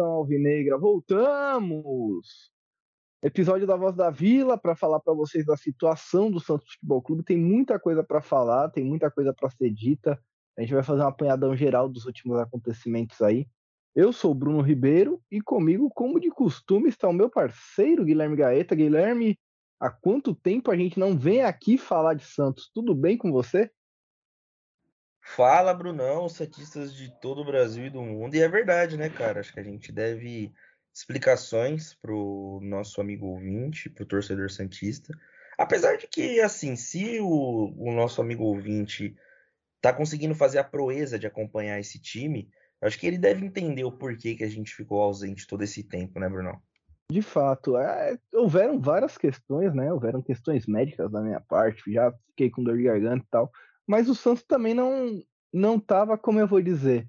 nação alvinegra, voltamos! Episódio da Voz da Vila para falar para vocês da situação do Santos Futebol Clube. Tem muita coisa para falar, tem muita coisa para ser dita. A gente vai fazer um apanhadão geral dos últimos acontecimentos aí. Eu sou o Bruno Ribeiro e comigo, como de costume, está o meu parceiro Guilherme Gaeta. Guilherme, há quanto tempo a gente não vem aqui falar de Santos? Tudo bem com você? Fala, Brunão, santistas de todo o Brasil e do mundo. E é verdade, né, cara? Acho que a gente deve explicações pro nosso amigo ouvinte, pro torcedor santista. Apesar de que, assim, se o, o nosso amigo ouvinte tá conseguindo fazer a proeza de acompanhar esse time, Acho que ele deve entender o porquê que a gente ficou ausente todo esse tempo, né, Bruno? De fato, é, houveram várias questões, né? Houveram questões médicas da minha parte, já fiquei com dor de garganta e tal. Mas o Santos também não não estava, como eu vou dizer,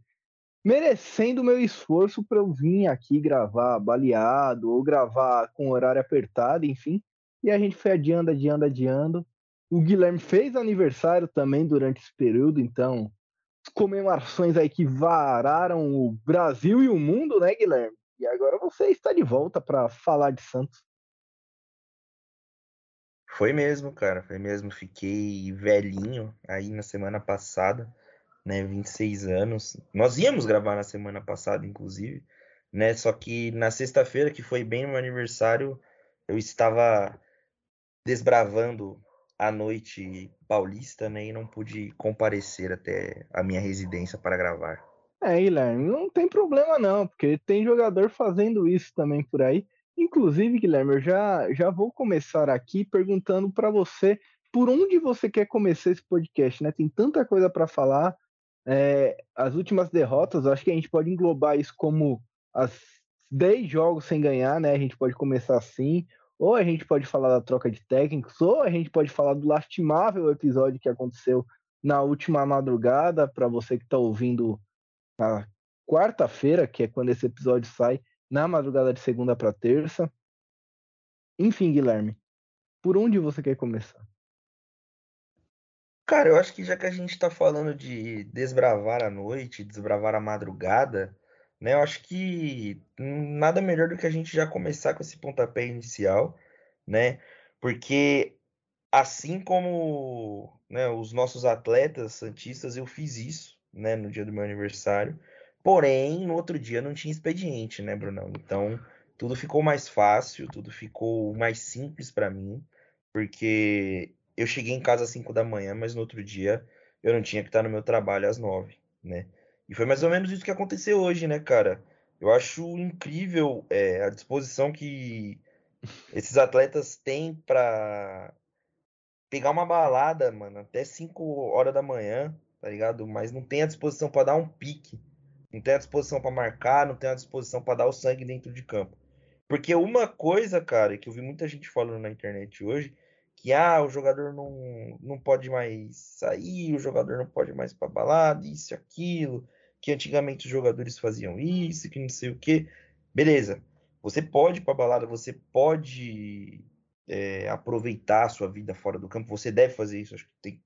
merecendo o meu esforço para eu vir aqui gravar baleado ou gravar com horário apertado, enfim. E a gente foi adiando, adiando, adiando. O Guilherme fez aniversário também durante esse período, então comemorações aí que vararam o Brasil e o mundo, né, Guilherme? E agora você está de volta para falar de Santos. Foi mesmo, cara, foi mesmo. Fiquei velhinho aí na semana passada, né, 26 anos. Nós íamos gravar na semana passada, inclusive, né, só que na sexta-feira, que foi bem meu aniversário, eu estava desbravando a noite paulista, né? E não pude comparecer até a minha residência para gravar. É, Guilherme, não tem problema não, porque tem jogador fazendo isso também por aí. Inclusive, Guilherme, eu já, já vou começar aqui perguntando para você por onde você quer começar esse podcast, né? Tem tanta coisa para falar. É, as últimas derrotas, acho que a gente pode englobar isso como as 10 jogos sem ganhar, né? A gente pode começar assim, ou a gente pode falar da troca de técnicos, ou a gente pode falar do lastimável episódio que aconteceu na última madrugada, para você que está ouvindo na quarta-feira, que é quando esse episódio sai, na madrugada de segunda para terça. Enfim, Guilherme, por onde você quer começar? Cara, eu acho que já que a gente está falando de desbravar a noite, desbravar a madrugada, né? Eu acho que nada melhor do que a gente já começar com esse pontapé inicial, né? Porque assim como né, os nossos atletas santistas, eu fiz isso, né, no dia do meu aniversário. Porém, no outro dia não tinha expediente, né, Brunão? Então, tudo ficou mais fácil, tudo ficou mais simples para mim, porque eu cheguei em casa às 5 da manhã, mas no outro dia eu não tinha que estar no meu trabalho às 9, né? E foi mais ou menos isso que aconteceu hoje, né, cara? Eu acho incrível é, a disposição que esses atletas têm para pegar uma balada, mano, até 5 horas da manhã, tá ligado? Mas não tem a disposição para dar um pique, não tem a disposição para marcar, não tem a disposição para dar o sangue dentro de campo. Porque uma coisa, cara, que eu vi muita gente falando na internet hoje, que ah, o jogador não, não pode mais sair, o jogador não pode mais para balada, isso, aquilo que antigamente os jogadores faziam isso, que não sei o que. Beleza. Você pode pra balada, você pode é, aproveitar a sua vida fora do campo, você deve fazer isso, acho que tem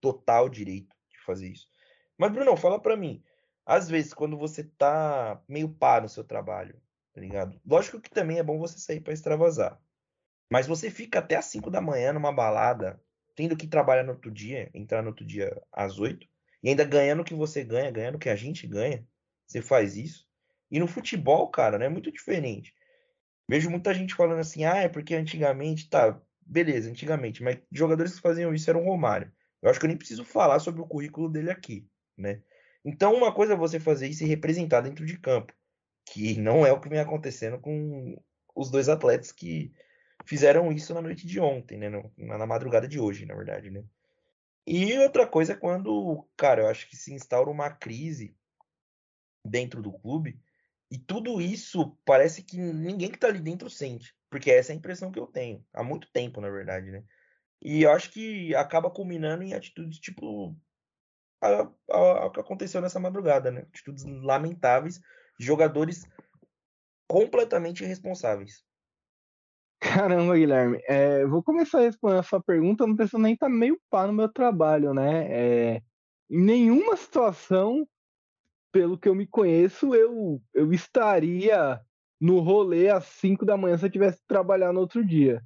total direito de fazer isso. Mas, Bruno, fala pra mim. Às vezes, quando você tá meio pá no seu trabalho, tá ligado? Lógico que também é bom você sair para extravasar. Mas você fica até às 5 da manhã numa balada, tendo que trabalhar no outro dia, entrar no outro dia às 8, e ainda ganhando o que você ganha, ganhando o que a gente ganha, você faz isso. E no futebol, cara, né, é muito diferente. Vejo muita gente falando assim, ah, é porque antigamente, tá, beleza, antigamente, mas jogadores que faziam isso eram o Romário. Eu acho que eu nem preciso falar sobre o currículo dele aqui, né? Então, uma coisa é você fazer isso e representar dentro de campo, que não é o que vem acontecendo com os dois atletas que fizeram isso na noite de ontem, né? Na madrugada de hoje, na verdade, né? E outra coisa é quando, cara, eu acho que se instaura uma crise dentro do clube e tudo isso parece que ninguém que tá ali dentro sente, porque essa é a impressão que eu tenho, há muito tempo, na verdade, né? E eu acho que acaba culminando em atitudes tipo o que aconteceu nessa madrugada, né? Atitudes lamentáveis jogadores completamente irresponsáveis. Caramba, Guilherme. É, vou começar a responder essa pergunta, não preciso nem estar tá meio pá no meu trabalho, né? É, em nenhuma situação, pelo que eu me conheço, eu, eu estaria no rolê às 5 da manhã se eu tivesse que trabalhar no outro dia.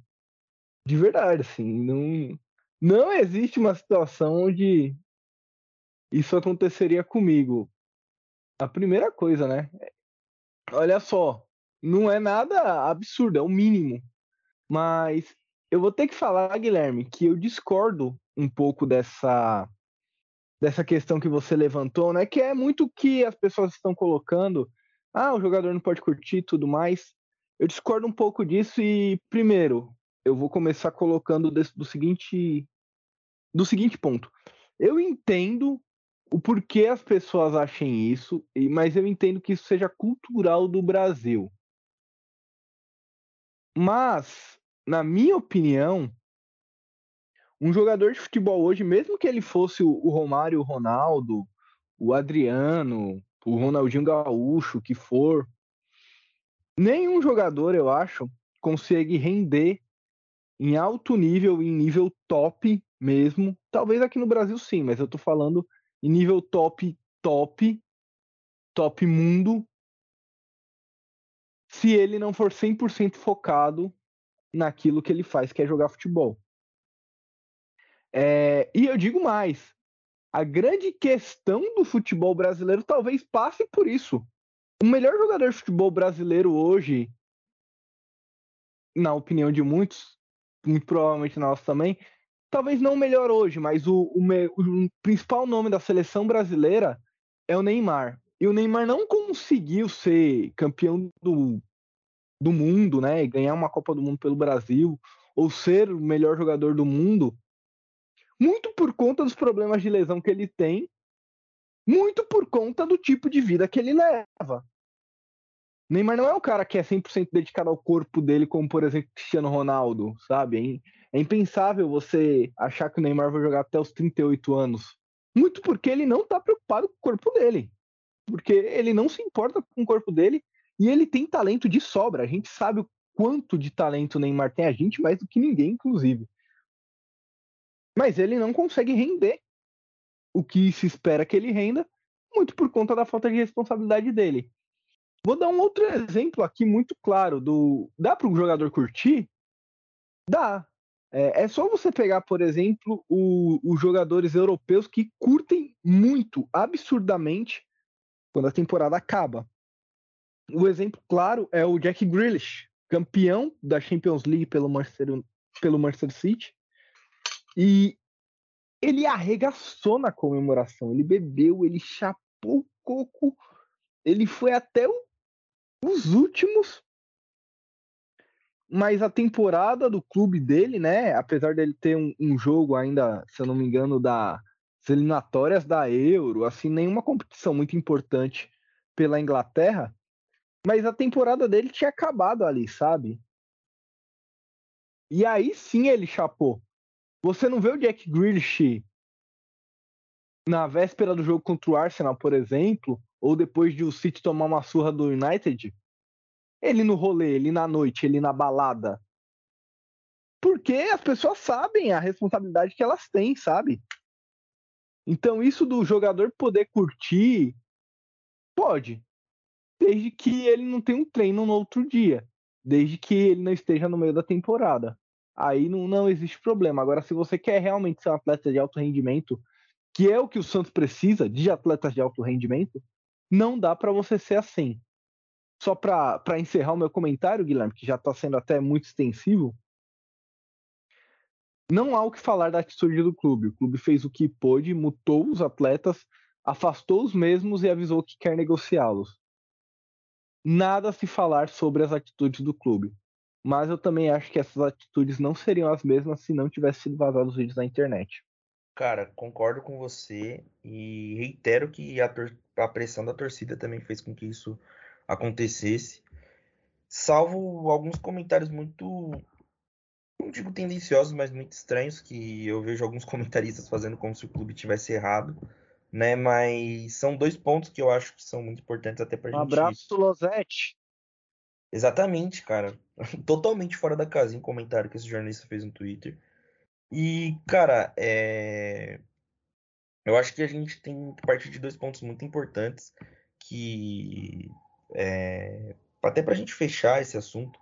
De verdade, assim, não, não existe uma situação onde isso aconteceria comigo. A primeira coisa, né? Olha só, não é nada absurdo, é o mínimo. Mas eu vou ter que falar, Guilherme, que eu discordo um pouco dessa dessa questão que você levantou, né? Que é muito que as pessoas estão colocando. Ah, o jogador não pode curtir e tudo mais. Eu discordo um pouco disso e, primeiro, eu vou começar colocando desse, do seguinte do seguinte ponto. Eu entendo o porquê as pessoas achem isso, mas eu entendo que isso seja cultural do Brasil. Mas, na minha opinião, um jogador de futebol hoje, mesmo que ele fosse o Romário, o Ronaldo, o Adriano, o Ronaldinho Gaúcho, o que for, nenhum jogador, eu acho, consegue render em alto nível, em nível top mesmo. Talvez aqui no Brasil sim, mas eu tô falando em nível top, top, top mundo, se ele não for 100% focado naquilo que ele faz, que é jogar futebol. É, e eu digo mais: a grande questão do futebol brasileiro talvez passe por isso. O melhor jogador de futebol brasileiro hoje, na opinião de muitos, muito provavelmente nós também, talvez não o melhor hoje, mas o, o, o, principal nome da seleção brasileira é o Neymar. E o Neymar não conseguiu ser campeão do, do mundo, né? Ganhar uma Copa do Mundo pelo Brasil, ou ser o melhor jogador do mundo, muito por conta dos problemas de lesão que ele tem, muito por conta do tipo de vida que ele leva. Neymar não é um cara que é 100% dedicado ao corpo dele, como por exemplo Cristiano Ronaldo, sabe? É impensável você achar que o Neymar vai jogar até os 38 anos. Muito porque ele não tá preocupado com o corpo dele. Porque ele não se importa com o corpo dele e ele tem talento de sobra. A gente sabe o quanto de talento o Neymar tem, a gente mais do que ninguém, inclusive mas ele não consegue render o que se espera que ele renda, muito por conta da falta de responsabilidade dele. Vou dar um outro exemplo aqui muito claro do dá para o jogador curtir? Dá. É, é, só você pegar, por exemplo, os jogadores europeus que curtem muito, absurdamente, quando a temporada acaba. O exemplo claro é o Jack Grealish, campeão da Champions League pelo Manchester, pelo Manchester City, e ele arregaçou na comemoração. Ele bebeu, ele chapou o coco, ele foi até o, os últimos. Mas a temporada do clube dele, né? Apesar dele ter um, um jogo ainda, se eu não me engano, das eliminatórias da Euro, assim, nenhuma competição muito importante pela Inglaterra. Mas a temporada dele tinha acabado ali, sabe? E aí sim ele chapou. Você não vê o Jack Grealish na véspera do jogo contra o Arsenal, por exemplo, ou depois de o City tomar uma surra do United? Ele no rolê, ele na noite, ele na balada. Porque as pessoas sabem a responsabilidade que elas têm, sabe? Então, isso do jogador poder curtir, pode. Desde que ele não tenha um treino no outro dia. Desde que ele não esteja no meio da temporada aí não, não existe problema. Agora, se você quer realmente ser um atleta de alto rendimento, que é o que o Santos precisa de atletas de alto rendimento, não dá para você ser assim. Só para encerrar o meu comentário, Guilherme, que já está sendo até muito extensivo, não há o que falar da atitude do clube. O clube fez o que pôde, mutou os atletas, afastou os mesmos e avisou que quer negociá-los. Nada a se falar sobre as atitudes do clube. Mas eu também acho que essas atitudes não seriam as mesmas se não tivesse sido vazado os vídeos na internet. Cara, concordo com você e reitero que a, a pressão da torcida também fez com que isso acontecesse. Salvo alguns comentários muito não digo tendenciosos, mas muito estranhos, que eu vejo alguns comentaristas fazendo como se o clube tivesse errado, né? Mas são dois pontos que eu acho que são muito importantes até pra um gente. Um abraço, Losete. Exatamente, cara. Totalmente fora da casinha o comentário que esse jornalista fez no Twitter. E, cara, é... eu acho que a gente tem que partir de dois pontos muito importantes, que é, até para a gente fechar esse assunto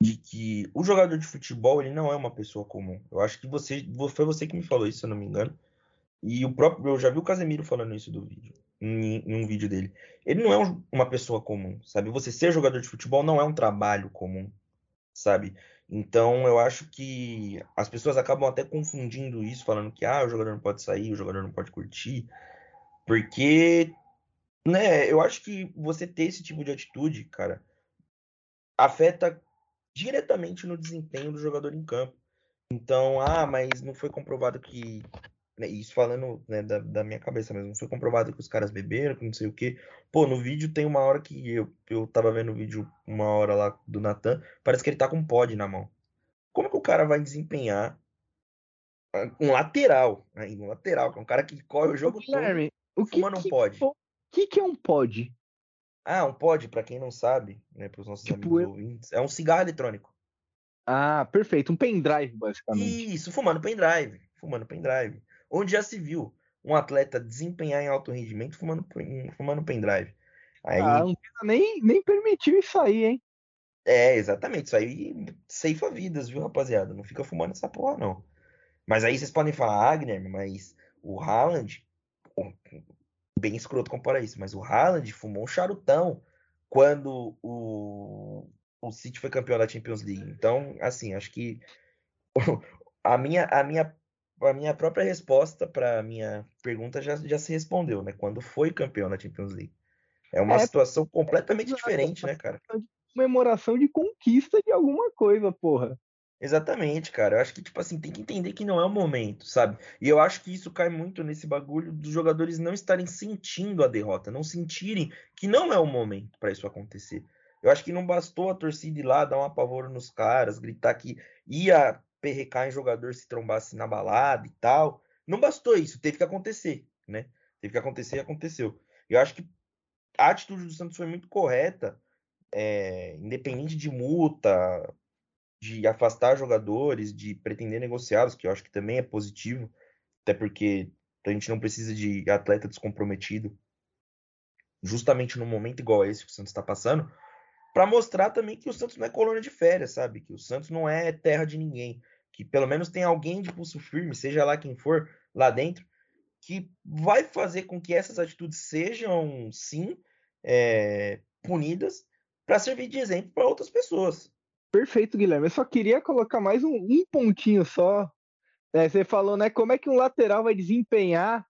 de que o jogador de futebol ele não é uma pessoa comum. Eu acho que você foi você que me falou isso, se eu não me engano. E o próprio eu já vi o Casemiro falando isso do vídeo, em, em um vídeo dele. Ele não é um, uma pessoa comum, sabe? Você ser jogador de futebol não é um trabalho comum, sabe? Então eu acho que as pessoas acabam até confundindo isso, falando que ah, o jogador não pode sair, o jogador não pode curtir, porque né, eu acho que você ter esse tipo de atitude, cara, afeta diretamente no desempenho do jogador em campo. Então, ah, mas não foi comprovado que. Né, isso falando né, da, da, minha cabeça mesmo, não foi comprovado que os caras beberam, que não sei o quê. Pô, no vídeo tem uma hora que eu, eu tava vendo o vídeo uma hora lá do Natan, parece que ele tá com um pod na mão. Como que o cara vai desempenhar um lateral, aí, um lateral, que é um cara que corre o jogo Guilherme, todo, o que, fumando um pod. Que, que é um pod? Ah, um pod, para quem não sabe, né, para os nossos tipo, amigos eu... ouvintes, é um cigarro eletrônico. Ah, perfeito, um pendrive, basicamente. Isso, fumando pendrive, fumando pendrive. Onde já se viu um atleta desempenhar em alto rendimento fumando, fumando pendrive. Aí... Ah, não nem, nem permitiu isso aí, hein? É, exatamente, isso aí ceifa vidas, viu, rapaziada? Não fica fumando essa porra, não. Mas aí vocês podem falar, ah, Guilherme, mas o Haaland, bem escroto comparar isso, mas o Haaland fumou um charutão quando o, o City foi campeão da Champions League. Então, assim, acho que a minha, a minha, a minha própria resposta para a minha pergunta já, já se respondeu, né? Quando foi campeão da Champions League. É uma é, situação completamente é, diferente, né, cara? Comemoração de conquista de alguma coisa, porra. Exatamente, cara. Eu acho que, tipo assim, tem que entender que não é o momento, sabe? E eu acho que isso cai muito nesse bagulho dos jogadores não estarem sentindo a derrota, não sentirem que não é o momento para isso acontecer. Eu acho que não bastou a torcida ir lá dar um apavoro nos caras, gritar que ia perrecar em jogador se trombasse na balada e tal. Não bastou isso, teve que acontecer, né? Teve que acontecer e aconteceu. Eu acho que a atitude do Santos foi muito correta, é, independente de multa, de afastar jogadores, de pretender negociá-los, que eu acho que também é positivo, até porque a gente não precisa de atleta descomprometido, justamente num momento igual a esse que o Santos está passando, para mostrar também que o Santos não é colônia de férias, sabe? Que o Santos não é terra de ninguém, que pelo menos tem alguém de pulso firme, seja lá quem for lá dentro, que vai fazer com que essas atitudes sejam, sim, é, punidas para servir de exemplo para outras pessoas. Perfeito, Guilherme. Eu só queria colocar mais um, um pontinho só. É, você falou, né? Como é que um lateral vai desempenhar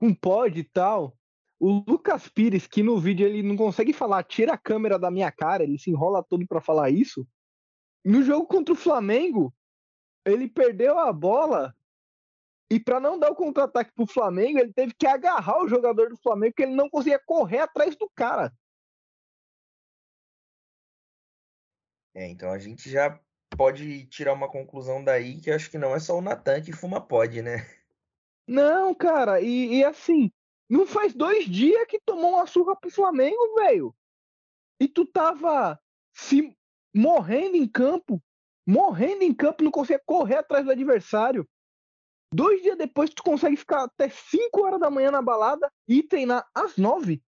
um pod e tal? O Lucas Pires, que no vídeo ele não consegue falar, tira a câmera da minha cara, ele se enrola todo para falar isso. No jogo contra o Flamengo, ele perdeu a bola e para não dar o contra-ataque pro Flamengo, ele teve que agarrar o jogador do Flamengo, porque ele não conseguia correr atrás do cara. É, então a gente já pode tirar uma conclusão daí que acho que não é só o Natan que fuma pod, né? Não, cara, e, e, assim, não faz dois dias que tomou uma surra pro Flamengo, velho. E tu tava se morrendo em campo, morrendo em campo, não consegue correr atrás do adversário. Dois dias depois tu consegue ficar até 5 horas da manhã na balada e treinar às 9.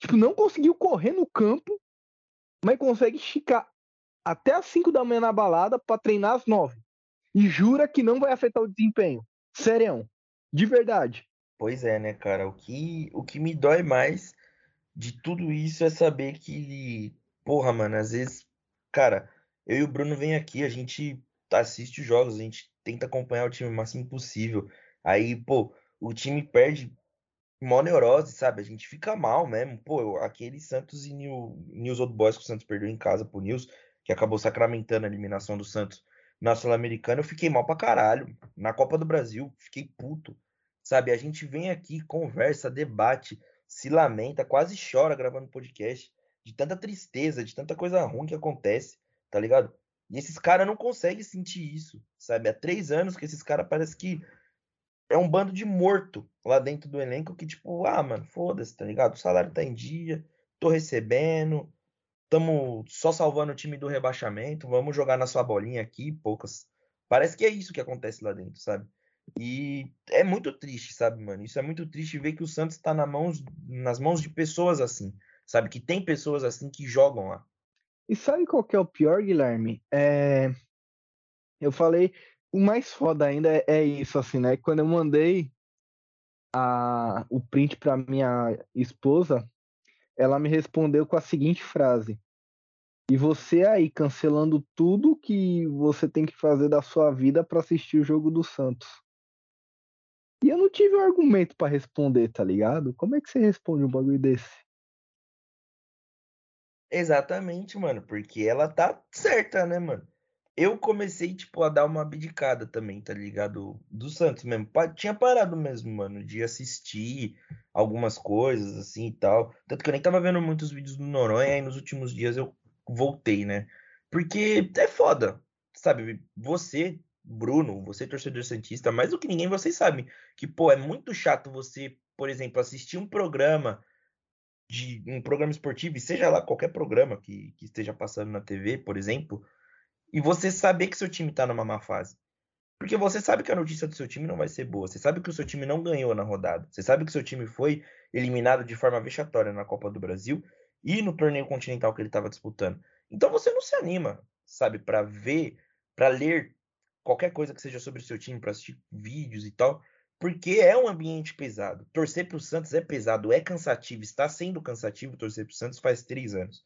Tipo, não conseguiu correr no campo, mas consegue esticar até as 5 da manhã na balada para treinar às 9. E jura que não vai afetar o desempenho. Serião. De verdade. Pois é, né, cara? O que, o que me dói mais de tudo isso é saber que, porra, mano, às vezes, cara, eu e o Bruno vem aqui, a gente assiste os jogos, a gente tenta acompanhar o time o máximo possível. Aí, pô, o time perde mó neurose, sabe? A gente fica mal mesmo. Pô, aquele Santos e New, News Old Boys que o Santos perdeu em casa pro News, que acabou sacramentando a eliminação do Santos na Sul-Americana, eu fiquei mal pra caralho. Na Copa do Brasil, fiquei puto. Sabe, a gente vem aqui, conversa, debate, se lamenta, quase chora gravando podcast, de tanta tristeza, de tanta coisa ruim que acontece, tá ligado? E esses caras não conseguem sentir isso, sabe? Há três anos que esses caras parece que é um bando de morto lá dentro do elenco que, tipo, ah, mano, foda-se, tá ligado? O salário tá em dia, tô recebendo, estamos só salvando o time do rebaixamento, vamos jogar na sua bolinha aqui, poucas. Parece que é isso que acontece lá dentro, sabe? E é muito triste, sabe, mano? Isso é muito triste ver que o Santos tá na mãos, nas mãos de pessoas assim, sabe? Que tem pessoas assim que jogam lá. E sabe qual que é o pior, Guilherme? É... Eu falei, o mais foda ainda é, é isso, assim, né? Quando eu mandei a... o print pra minha esposa, ela me respondeu com a seguinte frase: E você aí cancelando tudo que você tem que fazer da sua vida para assistir o jogo do Santos. E eu não tive um argumento para responder, tá ligado? Como é que você responde um bagulho desse? Exatamente, mano, porque ela tá certa, né, mano? Eu comecei, tipo, a dar uma abdicada também, tá ligado? Do Santos mesmo. Tinha parado mesmo, mano, de assistir algumas coisas, assim e tal. Tanto que eu nem tava vendo muitos vídeos do Noronha, e nos últimos dias eu voltei, né? Porque é foda, sabe? Você Bruno, você torcedor santista, mais do que ninguém, vocês sabem que, pô, é muito chato você, por exemplo, assistir um programa de um programa esportivo, e seja lá qualquer programa que, que esteja passando na TV, por exemplo, e você saber que seu time tá numa má fase. Porque você sabe que a notícia do seu time não vai ser boa. Você sabe que o seu time não ganhou na rodada. Você sabe que o seu time foi eliminado de forma vexatória na Copa do Brasil e no torneio continental que ele estava disputando. Então você não se anima, sabe, para ver, para ler qualquer coisa que seja sobre o seu time, para assistir vídeos e tal, porque é um ambiente pesado. Torcer para o Santos é pesado, é cansativo, está sendo cansativo torcer para o Santos faz três anos.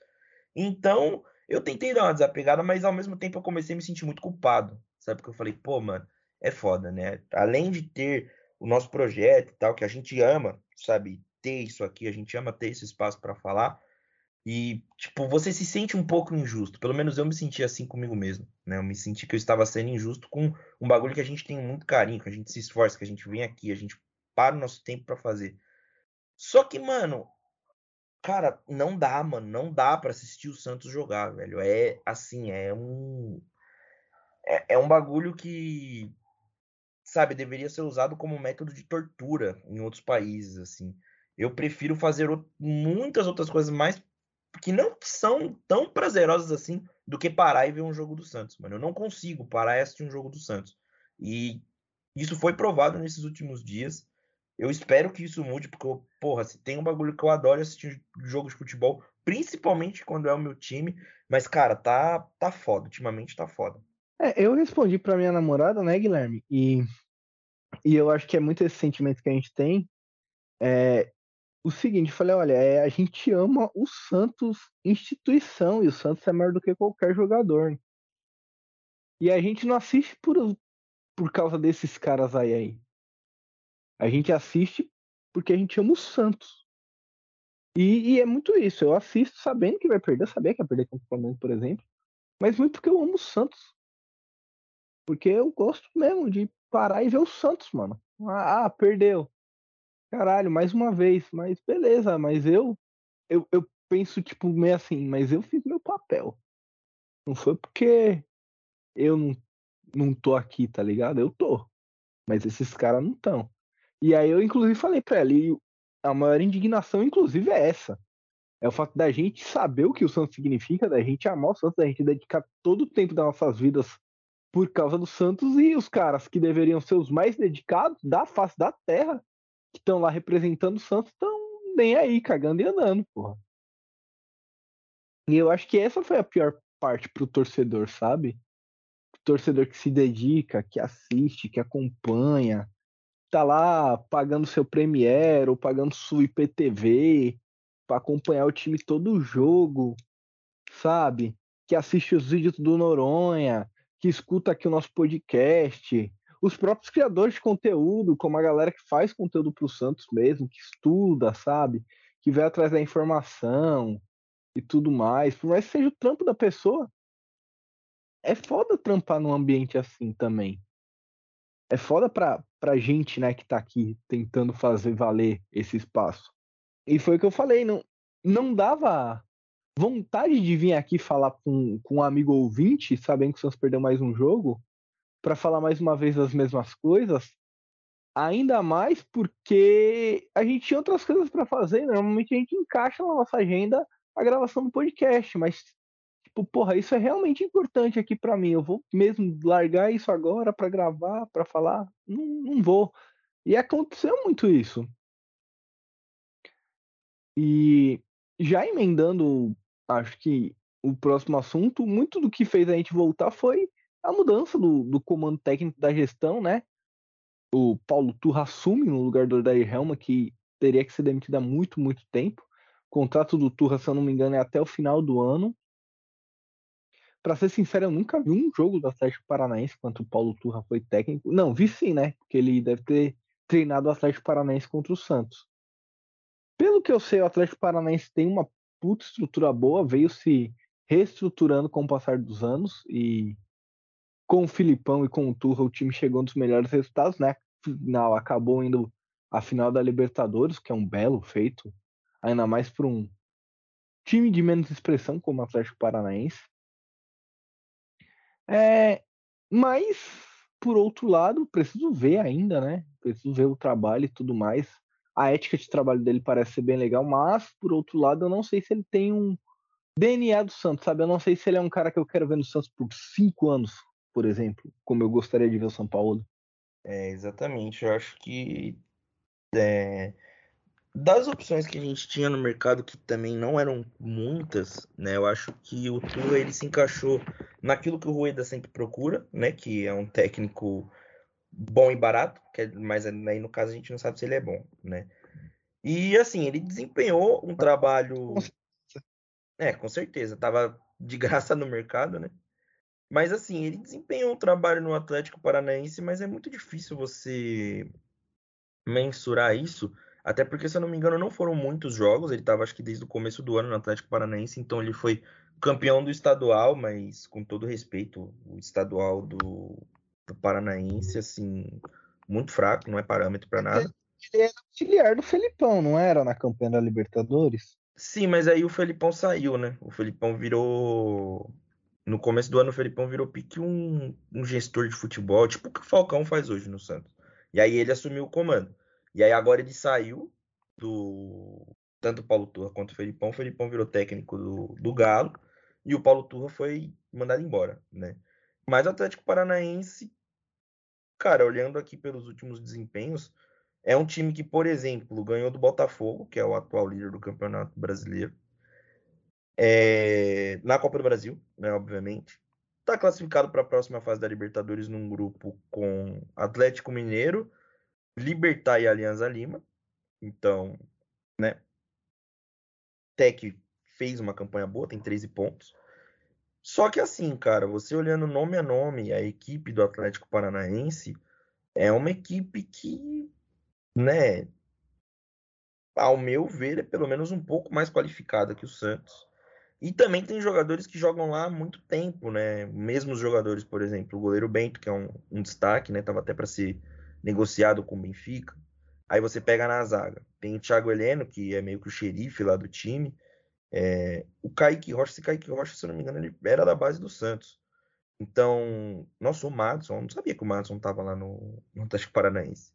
Então, eu tentei dar uma desapegada, mas ao mesmo tempo eu comecei a me sentir muito culpado, sabe? Porque eu falei, pô, mano, é foda, né? Além de ter o nosso projeto e tal, que a gente ama, sabe? Ter isso aqui, a gente ama ter esse espaço para falar, e, tipo, você se sente um pouco injusto. Pelo menos eu me senti assim comigo mesmo, né? Eu me senti que eu estava sendo injusto com um bagulho que a gente tem muito carinho, que a gente se esforça, que a gente vem aqui, a gente para o nosso tempo para fazer. Só que, mano, cara, não dá, mano, não dá para assistir o Santos jogar, velho. É assim, é um é, é um bagulho que sabe, deveria ser usado como método de tortura em outros países, assim. Eu prefiro fazer muitas outras coisas mais que não são tão prazerosas assim do que parar e ver um jogo do Santos, mano. Eu não consigo parar e assistir um jogo do Santos. E isso foi provado nesses últimos dias. Eu espero que isso mude, porque, porra, se tem um bagulho que eu adoro assistir jogo de futebol, principalmente quando é o meu time. Mas, cara, tá, tá foda. Ultimamente tá foda. É, eu respondi pra minha namorada, né, Guilherme? E, e eu acho que é muito esse sentimento que a gente tem. É, o seguinte, falei, olha, é, a gente ama o Santos instituição e o Santos é maior do que qualquer jogador. E a gente não assiste por, por causa desses caras aí, aí. A gente assiste porque a gente ama o Santos. E, e, é muito isso. Eu assisto sabendo que vai perder, sabia que ia perder contra o Flamengo, por exemplo. Mas muito porque eu amo o Santos. Porque eu gosto mesmo de parar e ver o Santos, mano. Ah, ah perdeu caralho, mais uma vez, mas beleza, mas eu, eu, eu penso, tipo, meio assim, mas eu fiz meu papel. Não foi porque eu não, não tô aqui, tá ligado? Eu tô. Mas esses caras não estão. E aí eu, inclusive, falei pra ela, a maior indignação, inclusive, é essa. É o fato da gente saber o que o Santos significa, da gente amar o Santos, da gente dedicar todo o tempo das nossas vidas por causa do Santos e os caras que deveriam ser os mais dedicados da face da terra que estão lá representando o Santos estão nem aí, cagando e andando, porra. E eu acho que essa foi a pior parte pro torcedor, sabe? O torcedor que se dedica, que assiste, que acompanha, tá lá pagando seu Premiere ou pagando sua IPTV para acompanhar o time todo o jogo, sabe? Que assiste os vídeos do Noronha, que escuta aqui o nosso podcast, os próprios criadores de conteúdo, como a galera que faz conteúdo para o Santos mesmo, que estuda, sabe? Que vai atrás da informação e tudo mais. Por mais que seja o trampo da pessoa, é foda trampar num ambiente assim também. É foda pra, pra gente, né, que tá aqui tentando fazer valer esse espaço. E foi o que eu falei, não, não dava vontade de vir aqui falar com, com um amigo ouvinte, sabendo que o Santos perdeu mais um jogo, para falar mais uma vez as mesmas coisas, ainda mais porque a gente tinha outras coisas para fazer. Normalmente a gente encaixa na nossa agenda a gravação do podcast, mas Tipo, porra, isso é realmente importante aqui para mim. Eu vou mesmo largar isso agora para gravar, para falar? Não, não vou. E aconteceu muito isso. E já emendando, acho que o próximo assunto, muito do que fez a gente voltar foi a mudança do, do comando técnico da gestão, né? O Paulo Turra assume no lugar do Odair Helma, que teria que ser demitido há muito, muito tempo. O contrato do Turra, se eu não me engano, é até o final do ano. Para ser sincero, eu nunca vi um jogo do Atlético Paranaense quando o Paulo Turra foi técnico. Não, vi sim, né? Porque ele deve ter treinado o Atlético Paranaense contra o Santos. Pelo que eu sei, o Atlético Paranaense tem uma puta estrutura boa, veio se reestruturando com o passar dos anos e com o Filipão e com o Turra o time chegou nos melhores resultados, né? Final acabou indo a final da Libertadores, que é um belo feito, ainda mais para um time de menos expressão como o Atlético Paranaense. É, mas por outro lado, preciso ver ainda, né? Preciso ver o trabalho e tudo mais a ética de trabalho dele parece ser bem legal, mas por outro lado, eu não sei se ele tem um DNA do Santos, sabe? Eu não sei se ele é um cara que eu quero ver no Santos por cinco anos, por exemplo, como eu gostaria de ver o São Paulo. É, exatamente. Eu acho que é, das opções que a gente tinha no mercado, que também não eram muitas, né? Eu acho que o Tua ele se encaixou naquilo que o Rueda sempre procura, né? Que é um técnico bom e barato, que é, mas aí no caso a gente não sabe se ele é bom, né? E assim, ele desempenhou um trabalho. É, com certeza, tava de graça no mercado, né? Mas assim, ele desempenhou um trabalho no Atlético Paranaense, mas é muito difícil você mensurar isso, até porque, se eu não me engano, não foram muitos jogos, ele estava acho que desde o começo do ano no Atlético Paranaense, então ele foi campeão do estadual, mas com todo respeito, o estadual do, do Paranaense, assim, muito fraco, não é parâmetro para nada. Ele era auxiliar do Felipão, não era na campanha da Libertadores? Sim, mas aí o Felipão saiu, né? O Felipão virou. No começo do ano, o Felipão virou pique um, um gestor de futebol, tipo o que o Falcão faz hoje no Santos. E aí ele assumiu o comando. E aí agora ele saiu do. Tanto o Paulo Turra quanto o Felipão. O Felipão virou técnico do, do Galo. E o Paulo Turra foi mandado embora, né? Mas o Atlético Paranaense cara, olhando aqui pelos últimos desempenhos, é um time que, por exemplo, ganhou do Botafogo, que é o atual líder do Campeonato Brasileiro, é... na Copa do Brasil, né, obviamente. Está classificado para a próxima fase da Libertadores num grupo com Atlético Mineiro, Libertar e Alianza Lima. Então, né? Tec fez uma campanha boa, tem 13 pontos. Só que assim, cara, você olhando nome a nome, a equipe do Atlético Paranaense é uma equipe que, né, ao meu ver, é pelo menos um pouco mais qualificada que o Santos. E também tem jogadores que jogam lá há muito tempo, né? Mesmos jogadores, por exemplo, o goleiro Bento, que é um, um destaque, né? Tava até para ser negociado com o Benfica. Aí você pega na zaga. Tem o Thiago Heleno, que é meio que o xerife lá do time. É, o Kaique Rocha, esse Kaique Rocha, se eu não me engano, ele era da base do Santos. Então, nossa, o Madison, não sabia que o Madison estava lá no, no Atlético Paranaense.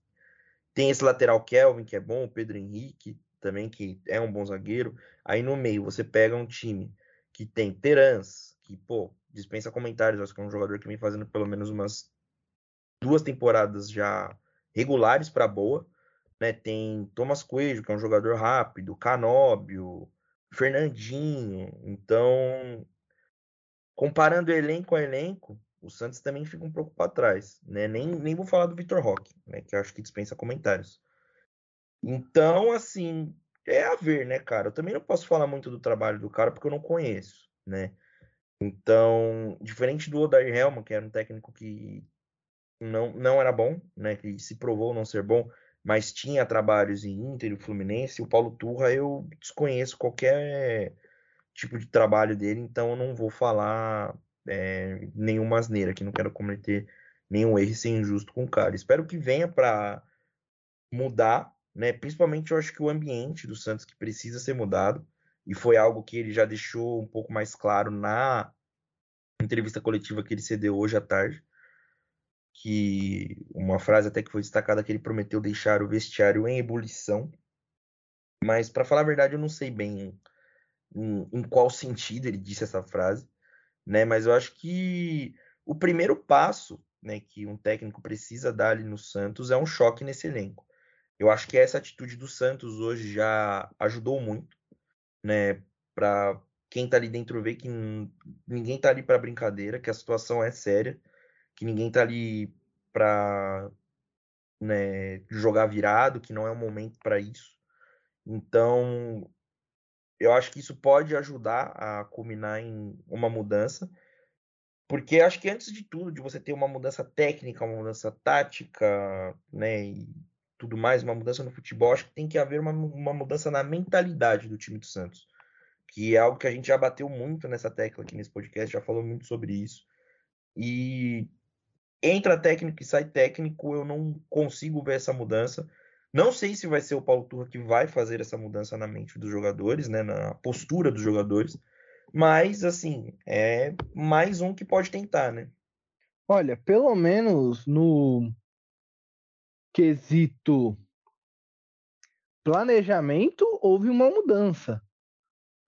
Tem esse lateral Kelvin, que é bom, o Pedro Henrique, também, que é um bom zagueiro. Aí no meio você pega um time que tem Terans, que, pô, dispensa comentários, acho que é um jogador que vem fazendo pelo menos umas duas temporadas já regulares para boa. Né? Tem Thomas Coelho, que é um jogador rápido, Canóbio, Fernandinho. Então, comparando elenco a elenco, o Santos também fica um pouco para trás. Né? Nem, nem vou falar do Vitor Roque, né? que acho que dispensa comentários. Então, assim, é a ver, né, cara? Eu também não posso falar muito do trabalho do cara porque eu não conheço, né? Então, diferente do Odair Helman, que era um técnico que não, não era bom, né? Que se provou não ser bom, mas tinha trabalhos em Inter e Fluminense. O Paulo Turra eu desconheço qualquer tipo de trabalho dele, então eu não vou falar é, nenhuma asneira, que não quero cometer nenhum erro ser injusto com o cara. Espero que venha para mudar, né? Principalmente eu acho que o ambiente do Santos que precisa ser mudado, e foi algo que ele já deixou um pouco mais claro na entrevista coletiva que ele cedeu hoje à tarde que uma frase até que foi destacada que ele prometeu deixar o vestiário em ebulição. Mas para falar a verdade, eu não sei bem em, em, qual sentido ele disse essa frase. né? Mas eu acho que o primeiro passo, né, que um técnico precisa dar ali no Santos é um choque nesse elenco. Eu acho que essa atitude do Santos hoje já ajudou muito, né, para quem tá ali dentro ver que ninguém tá ali para brincadeira, que a situação é séria, que ninguém tá ali para né, jogar virado, que não é o momento para isso. Então, eu acho que isso pode ajudar a culminar em uma mudança, porque acho que antes de tudo, de você ter uma mudança técnica, uma mudança tática, né, e tudo mais, uma mudança no futebol, acho que tem que haver uma, uma mudança na mentalidade do time do Santos, que é algo que a gente já bateu muito nessa tecla aqui nesse podcast, já falou muito sobre isso. E entra técnico e sai técnico, eu não consigo ver essa mudança. Não sei se vai ser o Paulo Turra que vai fazer essa mudança na mente dos jogadores, né, na postura dos jogadores, mas assim, é mais um que pode tentar, né? Olha, pelo menos no quesito planejamento houve uma mudança.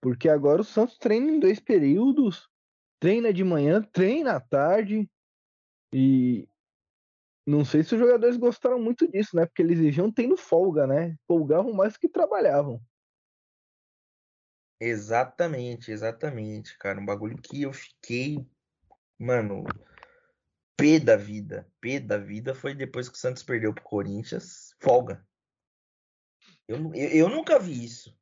Porque agora o Santos treina em dois períodos, treina de manhã, treina à tarde. E não sei se os jogadores gostaram muito disso, né? Porque eles iam tendo folga, né? Folgavam mais que trabalhavam. Exatamente, exatamente, cara. Um bagulho que eu fiquei, mano, pé da vida. Pé da vida foi depois que o Santos perdeu pro Corinthians. Folga. Eu, eu, eu nunca vi isso.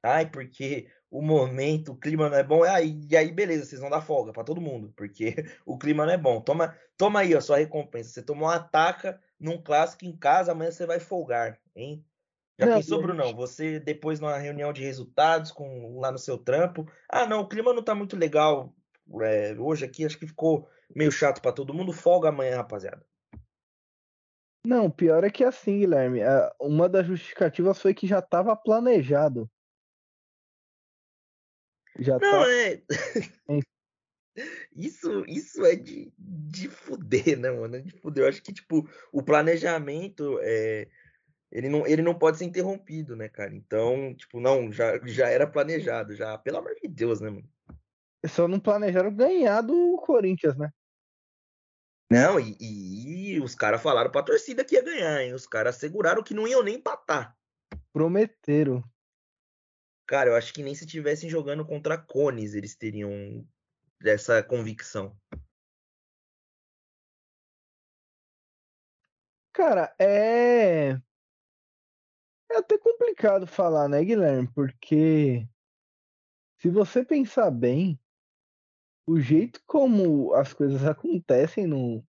Ai, porque o momento, o clima não é bom. Aí, e aí, beleza, vocês vão dar folga para todo mundo, porque o clima não é bom. Toma, toma aí a sua recompensa. Você tomou uma ataca num clássico em casa, amanhã você vai folgar, hein? Já não, pensou, Brunão? Você depois numa reunião de resultados com lá no seu trampo. Ah, não, o clima não tá muito legal. É, hoje aqui acho que ficou meio chato para todo mundo. Folga amanhã, rapaziada. Não, pior é que assim, Guilherme, uma das justificativas foi que já estava planejado. Já não, tá... é. isso, isso é de, de fuder, né, mano? É de fuder. Eu acho que, tipo, o planejamento é. Ele não, ele não pode ser interrompido, né, cara? Então, tipo, não, já, já era planejado, já. Pelo amor de Deus, né, mano? Só não planejaram ganhar do Corinthians, né? Não, e, e os caras falaram pra torcida que ia ganhar, hein? Os caras asseguraram que não iam nem empatar. Prometeram. Cara, eu acho que nem se tivessem jogando contra Cones eles teriam essa convicção. Cara, é. É até complicado falar, né, Guilherme? Porque se você pensar bem, o jeito como as coisas acontecem no,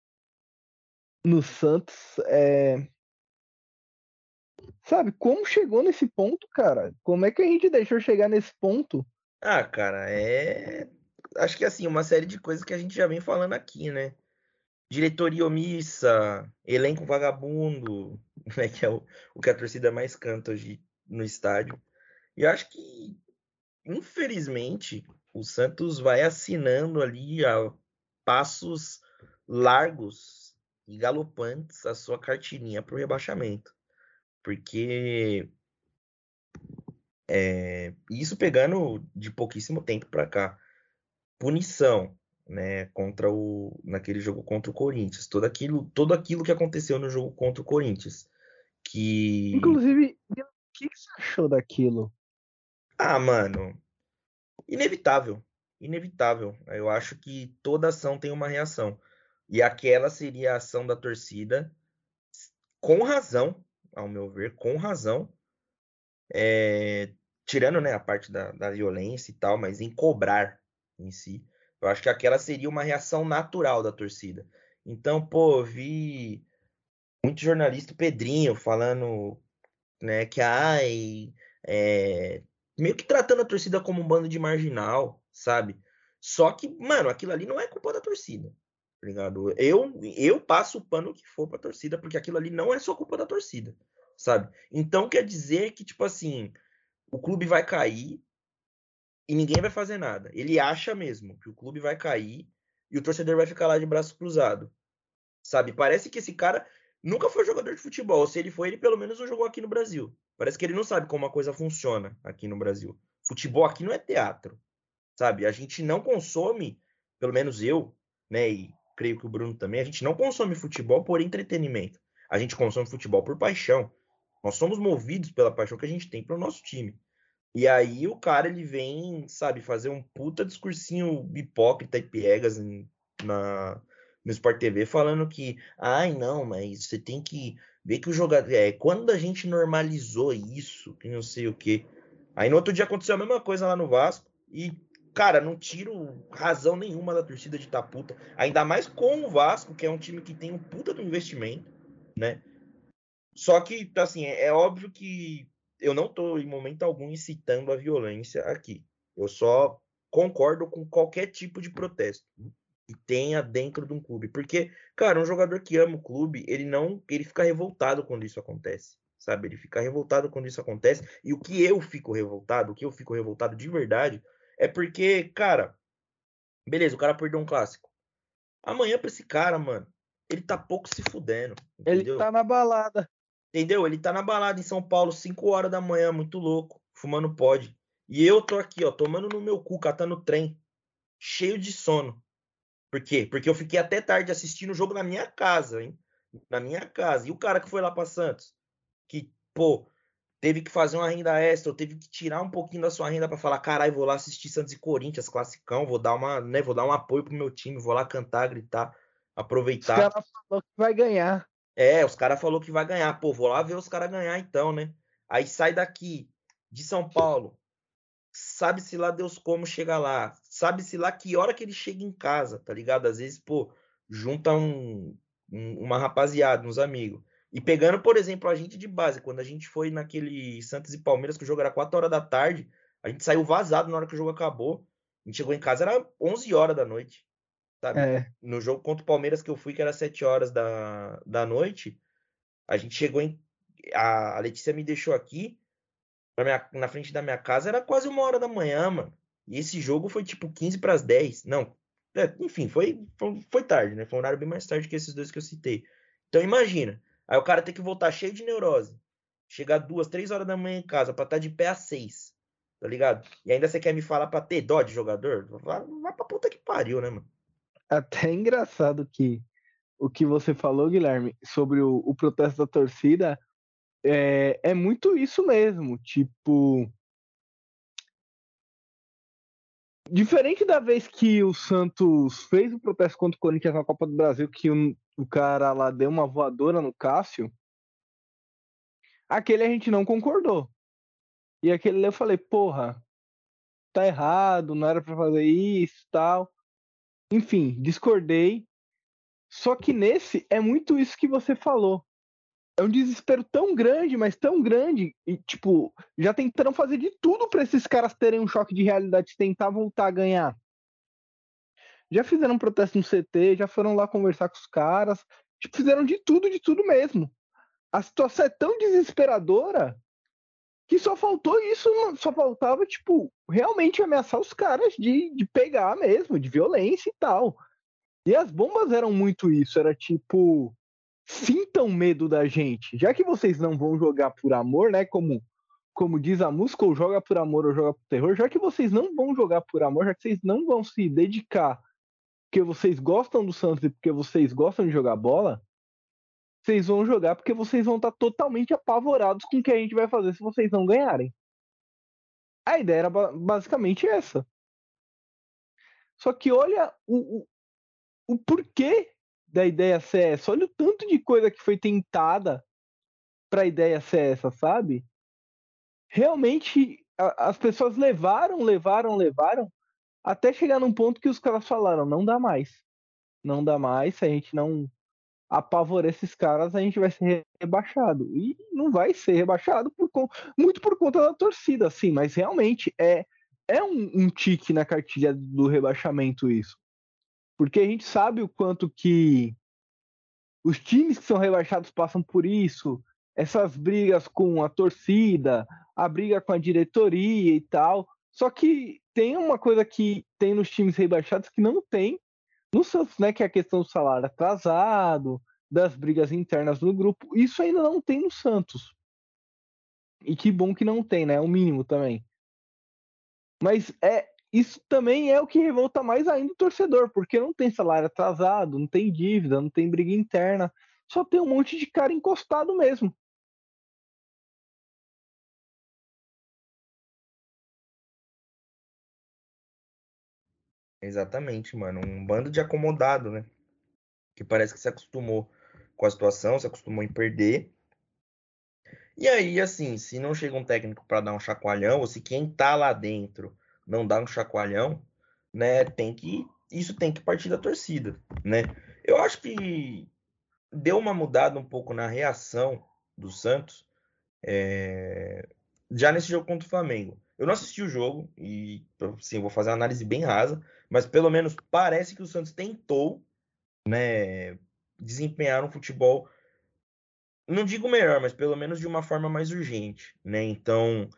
no Santos é, Sabe, como chegou nesse ponto, cara? Como é que a gente deixou chegar nesse ponto? Ah, cara, é. Acho que assim, uma série de coisas que a gente já vem falando aqui, né? Diretoria omissa, elenco vagabundo, né? Que é o, o que a torcida mais canta hoje no estádio. E acho que, infelizmente, o Santos vai assinando ali a passos largos e galopantes a sua cartininha para o rebaixamento. Porque é, isso pegando de pouquíssimo tempo para cá. Punição, né, contra o naquele jogo contra o Corinthians, todo aquilo, todo aquilo que aconteceu no jogo contra o Corinthians, que Inclusive, o que você achou daquilo? Ah, mano, inevitável, inevitável. Eu acho que toda ação tem uma reação. E aquela seria a ação da torcida com razão, ao meu ver, com razão, é, tirando né, a parte da, da violência e tal, mas em cobrar em si. Eu acho que aquela seria uma reação natural da torcida. Então, pô, vi muito jornalista Pedrinho falando né, que ai, é, meio que tratando a torcida como um bando de marginal, sabe? Só que, mano, aquilo ali não é culpa da torcida. Ligado? Eu, eu passo o pano que for pra torcida, porque aquilo ali não é só culpa da torcida, sabe? Então quer dizer que, tipo assim, o clube vai cair e ninguém vai fazer nada. Ele acha mesmo que o clube vai cair e o torcedor vai ficar lá de braço cruzado, sabe? Parece que esse cara nunca foi jogador de futebol. Se ele foi, ele pelo menos não jogou aqui no Brasil. Parece que ele não sabe como a coisa funciona aqui no Brasil. Futebol aqui não é teatro, sabe? A gente não consome pelo menos eu, né, e creio que o Bruno também, a gente não consome futebol por entretenimento. A gente consome futebol por paixão. Nós somos movidos pela paixão que a gente tem para o nosso time. E aí o cara ele vem, sabe, fazer um puta discursinho hipócrita e piegas na, no Sport TV falando que, ai não, mas você tem que ver que o jogador. É, quando a gente normalizou isso, que não sei o que. Aí no outro dia aconteceu a mesma coisa lá no Vasco. E, cara, não tiro razão nenhuma da torcida de estar tá puta. Ainda mais com o Vasco, que é um time que tem um puta do investimento, né? Só que, assim, é, é óbvio que eu não estou em momento algum incitando a violência aqui. Eu só concordo com qualquer tipo de protesto que tenha dentro de um clube, porque, cara, um jogador que ama o clube, ele não, ele fica revoltado quando isso acontece, sabe? Ele fica revoltado quando isso acontece. E o que eu fico revoltado, o que eu fico revoltado de verdade, é porque, cara, beleza, o cara perdeu um clássico. Amanhã pra esse cara, mano, ele tá pouco se fudendo. Entendeu? Ele tá na balada. Entendeu? Ele tá na balada em São Paulo, 5 horas da manhã, muito louco, fumando pod. E eu tô aqui, ó, tomando no meu cu, catando trem, cheio de sono. Por quê? Porque eu fiquei até tarde assistindo o jogo na minha casa, hein? Na minha casa. E o cara que foi lá para Santos, que, pô, teve que fazer uma renda extra, ou teve que tirar um pouquinho da sua renda para falar, caralho, vou lá assistir Santos e Corinthians, classicão, vou dar uma, né, vou dar um apoio pro meu time, vou lá cantar, gritar, aproveitar. Os cara falou que vai ganhar. É, os caras falou que vai ganhar. Pô, vou lá ver os caras ganhar então, né? Aí sai daqui de São Paulo. Sabe-se lá Deus como chega lá. Sabe-se lá que hora que ele chega em casa, tá ligado? Às vezes, pô, junta um, um, uma rapaziada, uns amigos. E pegando, por exemplo, a gente de base, quando a gente foi naquele Santos e Palmeiras, que o jogo era 4 horas da tarde, a gente saiu vazado na hora que o jogo acabou. A gente chegou em casa, era 11 horas da noite. Sabe? É. No jogo contra o Palmeiras que eu fui, que era 7 horas da, da noite, a gente chegou em. A, a Letícia me deixou aqui, minha, na frente da minha casa, era quase uma hora da manhã, mano. E esse jogo foi tipo 15 para as 10. Não, é, enfim, foi, foi, foi, tarde, né? Foi um horário bem mais tarde que esses dois que eu citei. Então imagina, aí o cara tem que voltar cheio de neurose, chegar duas, três horas da manhã em casa para estar tá de pé às seis, tá ligado? E ainda você quer me falar para ter dó de jogador? Vai, vai pra puta que pariu, né, mano? até engraçado que o que você falou, Guilherme, sobre o, o protesto da torcida é, é muito isso mesmo. Tipo. Diferente da vez que o Santos fez o protesto contra o Corinthians na Copa do Brasil, que o, o cara lá deu uma voadora no Cássio, aquele a gente não concordou. E aquele eu falei, porra, tá errado, não era para fazer isso tal. Enfim, discordei. Só que nesse é muito isso que você falou. É um desespero tão grande, mas tão grande, e tipo, já tentaram fazer de tudo para esses caras terem um choque de realidade, tentar voltar a ganhar. Já fizeram um protesto no CT, já foram lá conversar com os caras, tipo, fizeram de tudo, de tudo mesmo. A situação é tão desesperadora que só faltou isso, só faltava, tipo, realmente ameaçar os caras de, de pegar mesmo, de violência e tal. E as bombas eram muito isso, era tipo, sintam medo da gente. Já que vocês não vão jogar por amor, né, como como diz a música, ou joga por amor ou joga por terror, já que vocês não vão jogar por amor, já que vocês não vão se dedicar porque vocês gostam do Santos e porque vocês gostam de jogar bola, vocês vão jogar porque vocês vão estar totalmente apavorados com o que a gente vai fazer se vocês não ganharem. A ideia era basicamente essa. Só que olha o, o, o porquê da ideia essa. Olha o tanto de coisa que foi tentada para a ideia ser essa, sabe? Realmente a, as pessoas levaram, levaram, levaram até chegar num ponto que os caras falaram: não dá mais. Não dá mais, se a gente não apavorar esses caras, a gente vai ser rebaixado. E não vai ser rebaixado por, muito por conta da torcida, sim, mas realmente é, é um, um tique na cartilha do rebaixamento isso. Porque a gente sabe o quanto que os times que são rebaixados passam por isso, essas brigas com a torcida, a briga com a diretoria e tal. Só que tem uma coisa que tem nos times rebaixados que não tem no Santos, né, que é a questão do salário atrasado, das brigas internas no grupo, isso ainda não tem no Santos. E que bom que não tem, né? O mínimo também. Mas é isso também é o que revolta mais ainda o torcedor, porque não tem salário atrasado, não tem dívida, não tem briga interna, só tem um monte de cara encostado mesmo. Exatamente, mano. Um bando de acomodado, né? Que parece que se acostumou com a situação, se acostumou em perder. E aí, assim, se não chega um técnico para dar um chacoalhão, ou se quem tá lá dentro não dá um chacoalhão, né, tem que isso tem que partir da torcida, né? Eu acho que deu uma mudada um pouco na reação do Santos é... já nesse jogo contra o Flamengo. Eu não assisti o jogo e assim, vou fazer uma análise bem rasa, mas pelo menos parece que o Santos tentou, né, desempenhar um futebol não digo melhor, mas pelo menos de uma forma mais urgente, né? Então,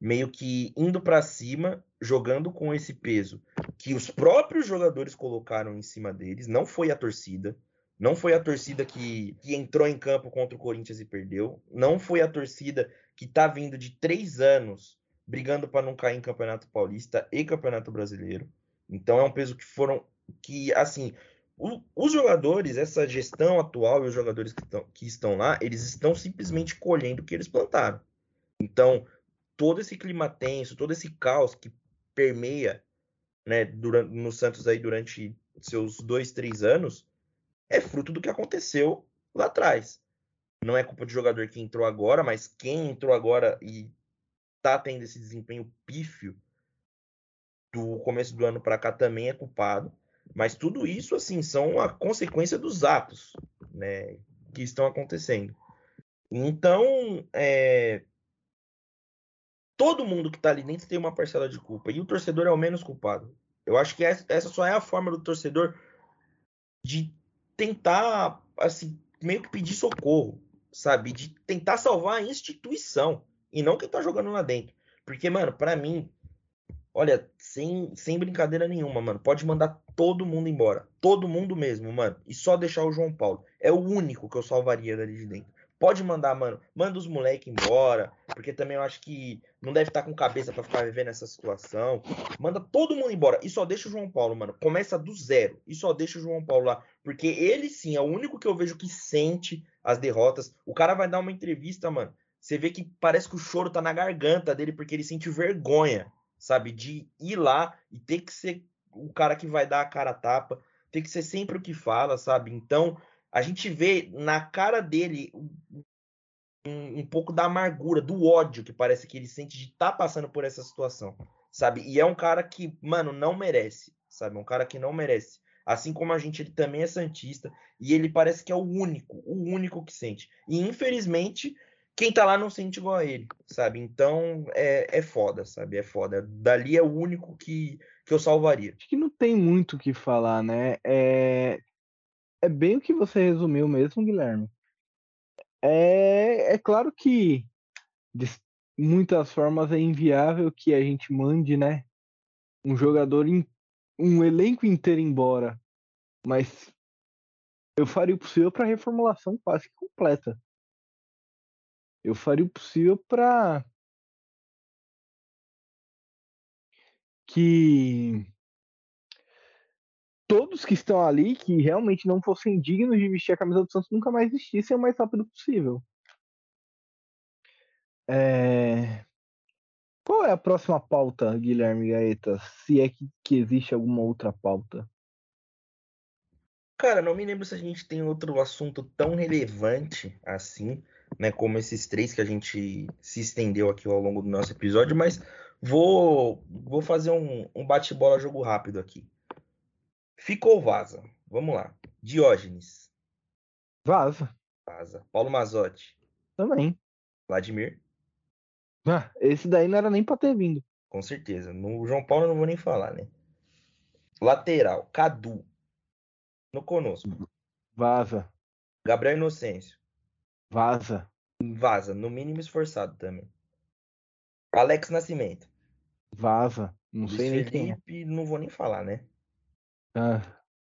meio que indo para cima, jogando com esse peso que os próprios jogadores colocaram em cima deles, não foi a torcida, não foi a torcida que, que entrou em campo contra o Corinthians e perdeu, não foi a torcida que tá vindo de três anos brigando para não cair em Campeonato Paulista e Campeonato Brasileiro. Então é um peso que foram que assim os jogadores, essa gestão atual e os jogadores que, tão, que estão lá, eles estão simplesmente colhendo o que eles plantaram. Então, todo esse clima tenso, todo esse caos que permeia né, durante, no Santos aí durante seus dois, três anos, é fruto do que aconteceu lá atrás. Não é culpa de jogador que entrou agora, mas quem entrou agora e tá tendo esse desempenho pífio do começo do ano para cá também é culpado. Mas tudo isso, assim, são a consequência dos atos né, que estão acontecendo. Então, é, todo mundo que está ali dentro tem uma parcela de culpa. E o torcedor é o menos culpado. Eu acho que essa só é a forma do torcedor de tentar, assim, meio que pedir socorro, sabe? De tentar salvar a instituição e não quem tá jogando lá dentro. Porque, mano, para mim, olha, sem, sem brincadeira nenhuma, mano. Pode mandar todo mundo embora. Todo mundo mesmo, mano. E só deixar o João Paulo. É o único que eu salvaria dali de dentro. Pode mandar, mano. Manda os moleques embora. Porque também eu acho que não deve estar com cabeça para ficar vivendo essa situação. Manda todo mundo embora. E só deixa o João Paulo, mano. Começa do zero. E só deixa o João Paulo lá. Porque ele sim é o único que eu vejo que sente as derrotas. O cara vai dar uma entrevista, mano. Você vê que parece que o choro tá na garganta dele porque ele sente vergonha sabe? De ir lá e ter que ser o cara que vai dar a cara a tapa, ter que ser sempre o que fala, sabe? Então, a gente vê na cara dele um, um pouco da amargura, do ódio que parece que ele sente de estar tá passando por essa situação, sabe? E é um cara que, mano, não merece, sabe? Um cara que não merece. Assim como a gente, ele também é santista e ele parece que é o único, o único que sente. E infelizmente, quem tá lá não sente igual a ele, sabe? Então é, é foda, sabe? É foda. Dali é o único que, que eu salvaria. Acho que não tem muito o que falar, né? É, é bem o que você resumiu mesmo, Guilherme. É, é claro que de muitas formas é inviável que a gente mande, né? Um jogador, in, um elenco inteiro embora. Mas eu faria o possível para reformulação quase completa eu faria o possível para que todos que estão ali, que realmente não fossem dignos de vestir a camisa do Santos, nunca mais existissem o mais rápido possível. É... Qual é a próxima pauta, Guilherme Gaeta? Se é que, que existe alguma outra pauta. Cara, não me lembro se a gente tem outro assunto tão relevante assim né, como esses três que a gente se estendeu aqui ao longo do nosso episódio, mas vou, vou fazer um, um bate-bola jogo rápido aqui. Ficou vaza. Vamos lá. Diógenes. Vaza. Vaza. Paulo Mazotti. Também. Vladimir. Ah, esse daí não era nem para ter vindo. Com certeza. No João Paulo eu não vou nem falar, né? Lateral. Cadu. No conosco. Vaza. Gabriel Inocêncio. Vaza. Vaza, no mínimo esforçado também. Alex Nascimento. Vaza. Não Luiz sei nem Felipe, quem é. não vou nem falar, né? Ah.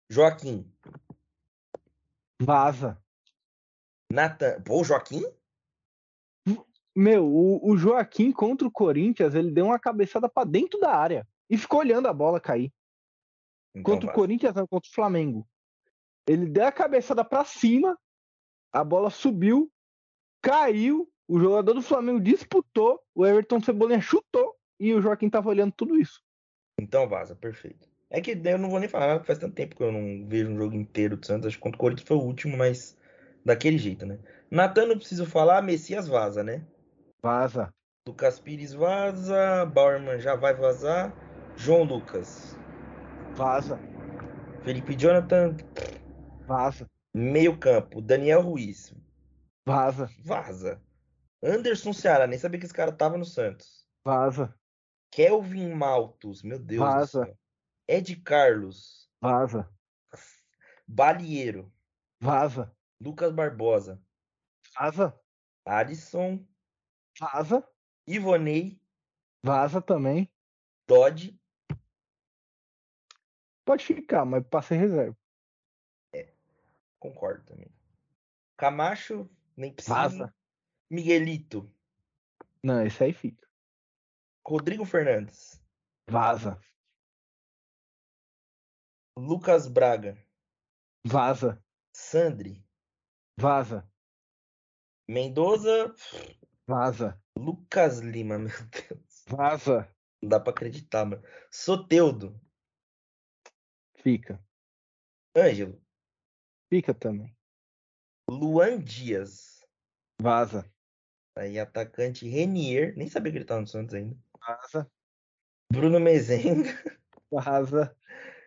Joaquim. Vaza. Natan. Pô, Joaquim? Meu, o, o, Joaquim contra o Corinthians, ele deu uma cabeçada para dentro da área. e ficou olhando a bola cair. Então Contra o vaza. Corinthians, não, contra o Flamengo. Ele deu a cabeçada pra cima, a bola subiu, caiu, o jogador do Flamengo disputou, o Everton Cebolinha chutou e o Joaquim tava olhando tudo isso. Então vaza, perfeito. É que eu não vou nem falar nada, faz tanto tempo que eu não vejo um jogo inteiro do Santos. Acho que contra o Corinthians foi o último, mas daquele jeito, né? Natan não preciso falar, Messias vaza, né? Vaza, Lucas Pires vaza, Bauerman já vai vazar, João Lucas, vaza, Felipe Jonathan, vaza, meio campo, Daniel Ruiz, vaza, vaza. Anderson Ceará, nem sabia que esse cara tava no Santos. vaza, Kelvin Maltos, meu Deus Vaza. Ed Carlos, vaza, Balieiro, vaza, Lucas Barbosa, vaza, Alisson, vaza, Ivonei, vaza também. Dodge, Pode ficar, mas pra ser reserva. concordo também. Camacho, nem precisa. Vaza. Miguelito, Não, esse aí fica. Rodrigo Fernandes, Vaza, Lucas Braga, vaza, Sandri, vaza, Mendoza, vaza, Lucas Lima, meu Deus. vaza, Não dá pra acreditar, mano. Soteudo, fica. Ângelo, Fica também. Luan Dias, Vaza, aí atacante Renier, nem sabia que ele tava no Santos ainda. vaza, Bruno Mezenga, vaza.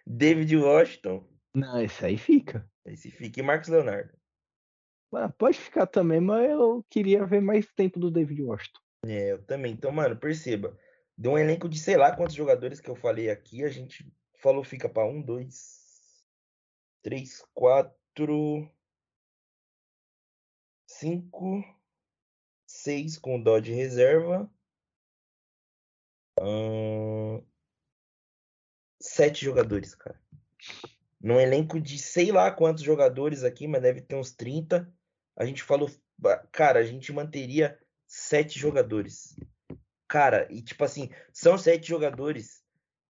David Washington, Não, esse aí fica. esse fica, e Marcos Leonardo. Ah, pode ficar também, mas eu queria ver mais tempo do David Washington. É, eu também. Então, mano, perceba. De um elenco de sei lá quantos jogadores que eu falei aqui, a gente falou fica pra um, dois, três, quatro, cinco, seis com o Dodge reserva. Sete jogadores, cara. Num elenco de sei lá quantos jogadores aqui, mas deve ter uns 30. A gente falou, cara, a gente manteria sete jogadores. Cara, e tipo assim, são sete jogadores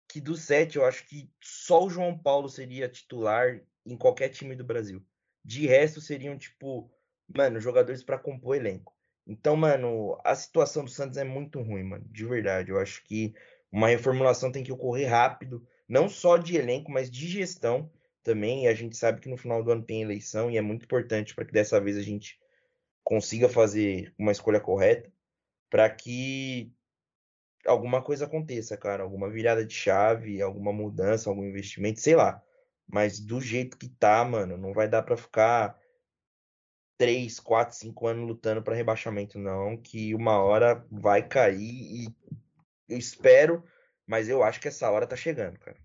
que dos sete eu acho que só o João Paulo seria titular em qualquer time do Brasil. De resto seriam tipo, mano, jogadores pra compor elenco. Então, mano, a situação do Santos é muito ruim, mano, de verdade. Eu acho que uma reformulação tem que ocorrer rápido, não só de elenco, mas de gestão também. E a gente sabe que no final do ano tem eleição e é muito importante para que dessa vez a gente consiga fazer uma escolha correta para que alguma coisa aconteça, cara, alguma virada de chave, alguma mudança, algum investimento, sei lá. Mas do jeito que tá, mano, não vai dar para ficar 3, 4, 5 anos lutando para rebaixamento, não, que uma hora vai cair e eu espero, mas eu acho que essa hora tá chegando, cara.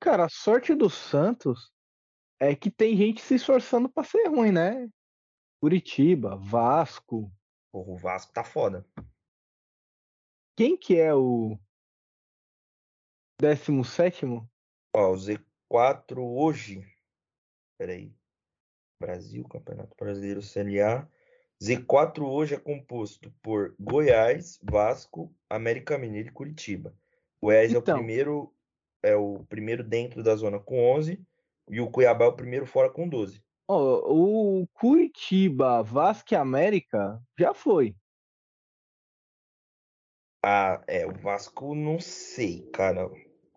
Cara, a sorte do Santos é que tem gente se esforçando pra ser ruim, né? Curitiba, Vasco. Porra, o Vasco tá foda. Quem que é o 17? Ó, o Z4 hoje. Peraí. Brasil, Campeonato Brasileiro CLA. Z4 hoje é composto por Goiás, Vasco, América Mineiro e Curitiba. Goiás é o Então. primeiro é o primeiro dentro da zona com 11 e o Cuiabá é o primeiro fora com 12. Ó, o Curitiba, Vasco e América já foi. Ah, é, o Vasco não sei, cara.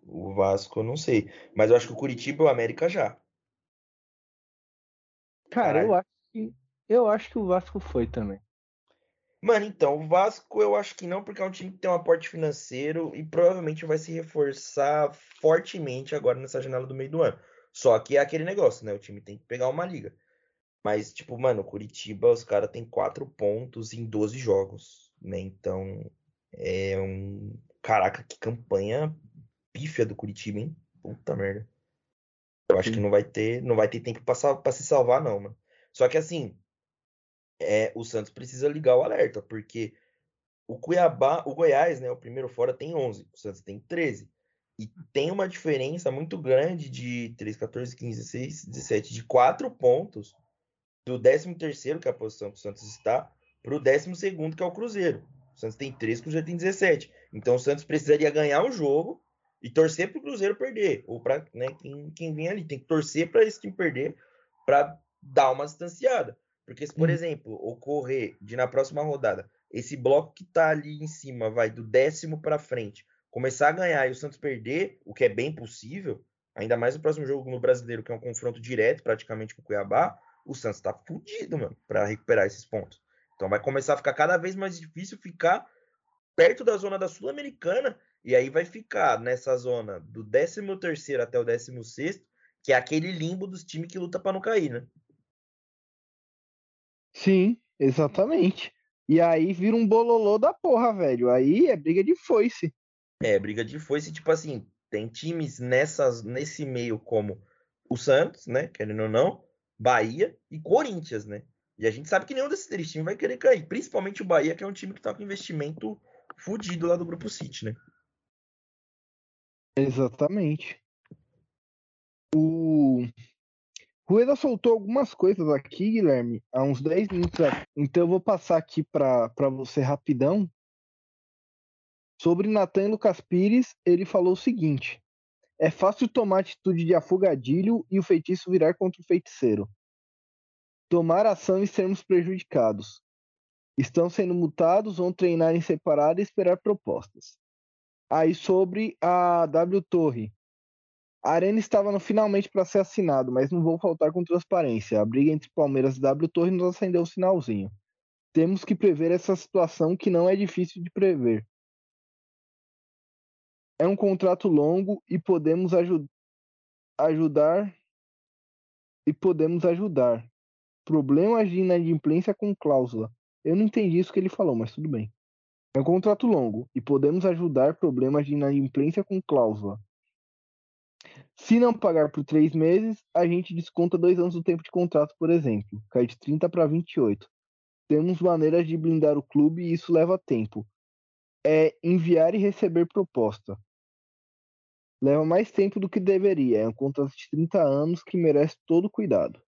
O Vasco eu não sei, mas eu acho que o Curitiba e o América já. Cara, eu Caralho. acho que eu acho que o Vasco foi também. Mano, então, o Vasco eu acho que não, porque é um time que tem um aporte financeiro e provavelmente vai se reforçar fortemente agora nessa janela do meio do ano. Só que é aquele negócio, né? O time tem que pegar uma liga. Mas, tipo, mano, Curitiba, os caras têm quatro pontos em 12 jogos, né? Então, é um. Caraca, que campanha pífia do Curitiba, hein? Puta merda. Eu acho que não vai ter, não vai ter tempo pra se salvar, não, mano. Só que assim, é, o Santos precisa ligar o alerta, porque o Cuiabá, o Goiás, né, o primeiro fora tem 11, o Santos tem 13. E tem uma diferença muito grande de 3, 14, 15, 16, 17, de 4 pontos do 13º, que é a posição que o Santos está, pro 12º, que é o Cruzeiro. O Santos tem 13, o Cruzeiro tem 17. Então o Santos precisaria ganhar o jogo e torcer para o Cruzeiro perder. Ou para né, quem, quem vem ali. Tem que torcer para esse time perder para dar uma distanciada. Porque se, por hum. exemplo, ocorrer de na próxima rodada, esse bloco que está ali em cima vai do décimo para frente, começar a ganhar e o Santos perder, o que é bem possível, ainda mais no próximo jogo no Brasileiro, que é um confronto direto praticamente com o Cuiabá, o Santos está fudido, mano, para recuperar esses pontos. Então vai começar a ficar cada vez mais difícil ficar perto da zona da Sul-Americana e aí vai ficar nessa zona do 13 terceiro até o 16 que é aquele limbo dos times que luta para não cair, né? Sim, exatamente. E aí vira um bololô da porra, velho. Aí é briga de foice. É, briga de foice, tipo assim, tem times nessas, nesse meio como o Santos, né? Querendo ou não, Bahia e Corinthians, né? E a gente sabe que nenhum desses três times vai querer cair. Principalmente o Bahia, que é um time que tá com investimento fudido lá do Grupo City, né? Exatamente. O Rueda soltou algumas coisas aqui, Guilherme, há uns 10 minutos. Então eu vou passar aqui para você rapidão. Sobre Natan Lucas Pires, ele falou o seguinte: É fácil tomar atitude de afogadilho e o feitiço virar contra o feiticeiro. Tomar ação e sermos prejudicados. Estão sendo mutados, vão treinar em separado e esperar propostas. Aí sobre a W Torre. A arena estava no finalmente para ser assinado, mas não vou faltar com transparência. A briga entre Palmeiras e W Torre nos acendeu o sinalzinho. Temos que prever essa situação que não é difícil de prever. É um contrato longo e podemos aju ajudar e podemos ajudar. Problemas de inadimplência com cláusula. Eu não entendi isso que ele falou, mas tudo bem. É um contrato longo e podemos ajudar problemas de inadimplência com cláusula. Se não pagar por três meses, a gente desconta dois anos do tempo de contrato, por exemplo. Cai de 30 para 28. Temos maneiras de blindar o clube e isso leva tempo. É enviar e receber proposta. Leva mais tempo do que deveria. É um contrato de 30 anos que merece todo cuidado.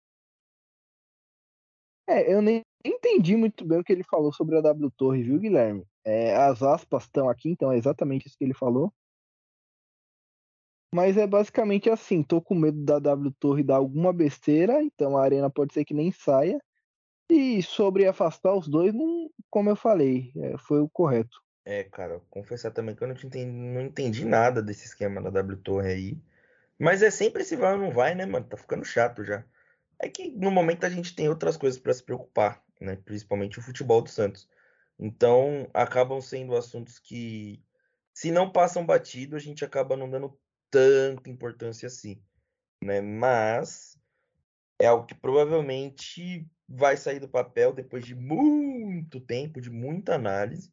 É, eu nem entendi muito bem o que ele falou sobre a W Torre, viu, Guilherme? É, as aspas estão aqui, então é exatamente isso que ele falou. Mas é basicamente assim, tô com medo da W Torre dar alguma besteira, então a arena pode ser que nem saia. E sobre afastar os dois, não, como eu falei, é, foi o correto. É, cara, confessar também que eu não entendi, não entendi nada desse esquema da W Torre aí. Mas é sempre esse vai ou não vai, né, mano? Tá ficando chato já. É que no momento a gente tem outras coisas para se preocupar, né? Principalmente o futebol do Santos. Então, acabam sendo assuntos que, se não passam batido, a gente acaba não dando tanta importância assim, né? Mas é algo que provavelmente vai sair do papel depois de muito tempo, de muita análise.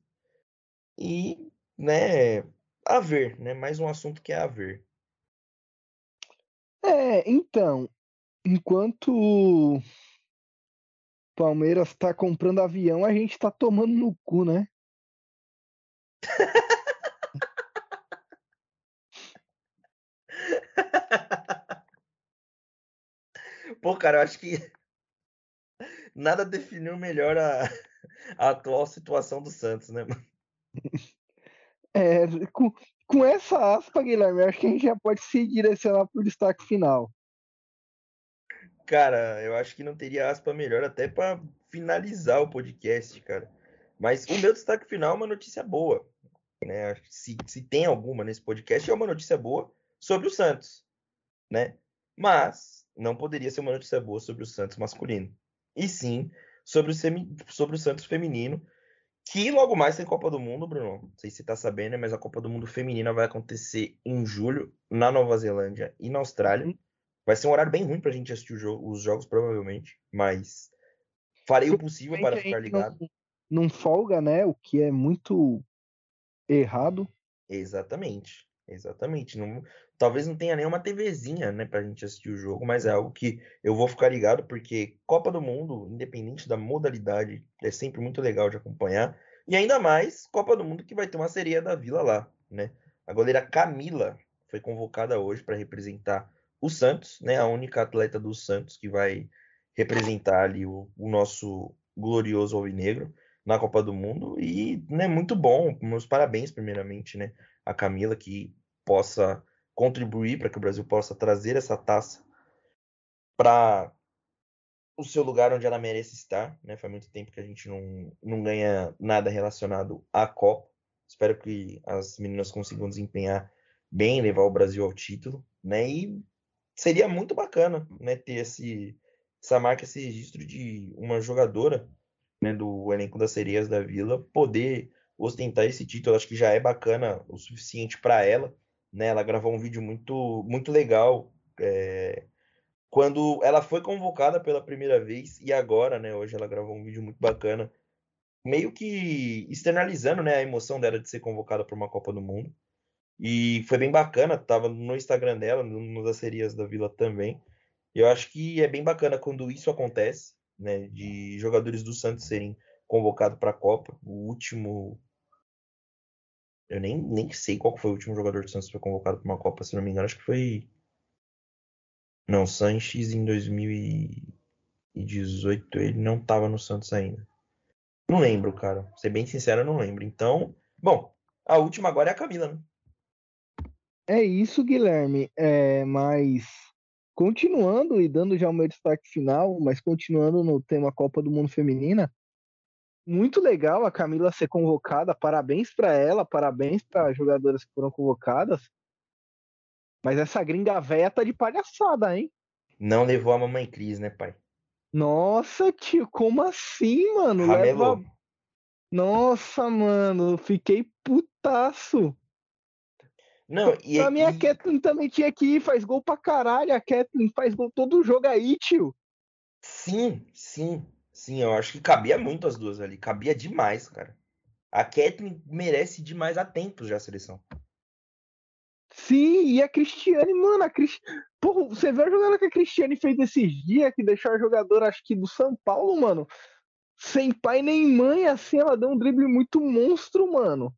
E, né, a ver, né? Mais um assunto que é a ver. É, então, enquanto Palmeiras tá comprando avião, a gente tá tomando no cu, né? Pô, cara, eu acho que nada definiu melhor a, a atual situação do Santos, né, mano? É, com, com essa aspa, Guilherme, acho que a gente já pode se direcionar pro destaque final. Cara, eu acho que não teria aspa melhor até para finalizar o podcast, cara. Mas o meu destaque final é uma notícia boa. Né? Se, se tem alguma nesse podcast, é uma notícia boa sobre o Santos. Né? Mas não poderia ser uma notícia boa sobre o Santos masculino. E sim sobre o, semi, sobre o Santos feminino, que logo mais tem Copa do Mundo, Bruno. Não sei se você tá sabendo, mas a Copa do Mundo feminina vai acontecer em julho na Nova Zelândia e na Austrália. Uhum. Vai ser um horário bem ruim pra gente assistir jogo, os jogos, provavelmente, mas farei o possível para ficar ligado. Não, não folga, né? O que é muito errado. Exatamente. Exatamente. Não, talvez não tenha nenhuma TVzinha, né, pra gente assistir o jogo, mas é algo que eu vou ficar ligado, porque Copa do Mundo, independente da modalidade, é sempre muito legal de acompanhar. E ainda mais Copa do Mundo que vai ter uma sereia da Vila lá, né? A goleira Camila foi convocada hoje para representar o Santos, né? A única atleta do Santos que vai representar ali o, o nosso glorioso alvinegro na Copa do Mundo e, né, muito bom. Meus parabéns, primeiramente, né, a Camila que possa contribuir para que o Brasil possa trazer essa taça para o seu lugar onde ela merece estar, né? Faz muito tempo que a gente não, não ganha nada relacionado à Copa. Espero que as meninas consigam desempenhar bem, levar o Brasil ao título, né? E seria muito bacana, né, ter esse essa marca, esse registro de uma jogadora, né, do elenco das Sereias da Vila poder ostentar esse título. Acho que já é bacana o suficiente para ela, né? Ela gravou um vídeo muito muito legal é, quando ela foi convocada pela primeira vez e agora, né, hoje ela gravou um vídeo muito bacana, meio que externalizando, né, a emoção dela de ser convocada para uma Copa do Mundo. E foi bem bacana, tava no Instagram dela, no das serias da Vila também. Eu acho que é bem bacana quando isso acontece, né, de jogadores do Santos serem convocados para a Copa. O último eu nem, nem sei qual foi o último jogador do Santos que foi convocado para uma Copa, se não me engano, acho que foi não, Sanches em 2018 ele não estava no Santos ainda. Não lembro, cara. Ser bem sincero, eu não lembro. Então, bom, a última agora é a Camila, né? É isso, Guilherme. É, mas continuando e dando já o meu destaque final, mas continuando no tema Copa do Mundo Feminina, muito legal a Camila ser convocada. Parabéns para ela, parabéns para as jogadoras que foram convocadas. Mas essa gringa véia tá de palhaçada, hein? Não levou a mamãe Cris, né, pai? Nossa, tio, como assim, mano? Ramelou. Leva... Nossa, mano, fiquei putaço. Não, e A minha e... Kathleen também tinha que ir, faz gol pra caralho. A Kathleen faz gol todo jogo aí, tio. Sim, sim, sim. Eu acho que cabia muito as duas ali. Cabia demais, cara. A Kathleen merece demais há tempos já a seleção. Sim, e a Cristiane, mano, a Crist... Porra, você viu a jogada que a Cristiane fez esses dias, que deixou a jogadora, acho que do São Paulo, mano, sem pai nem mãe, assim, ela deu um drible muito monstro, mano.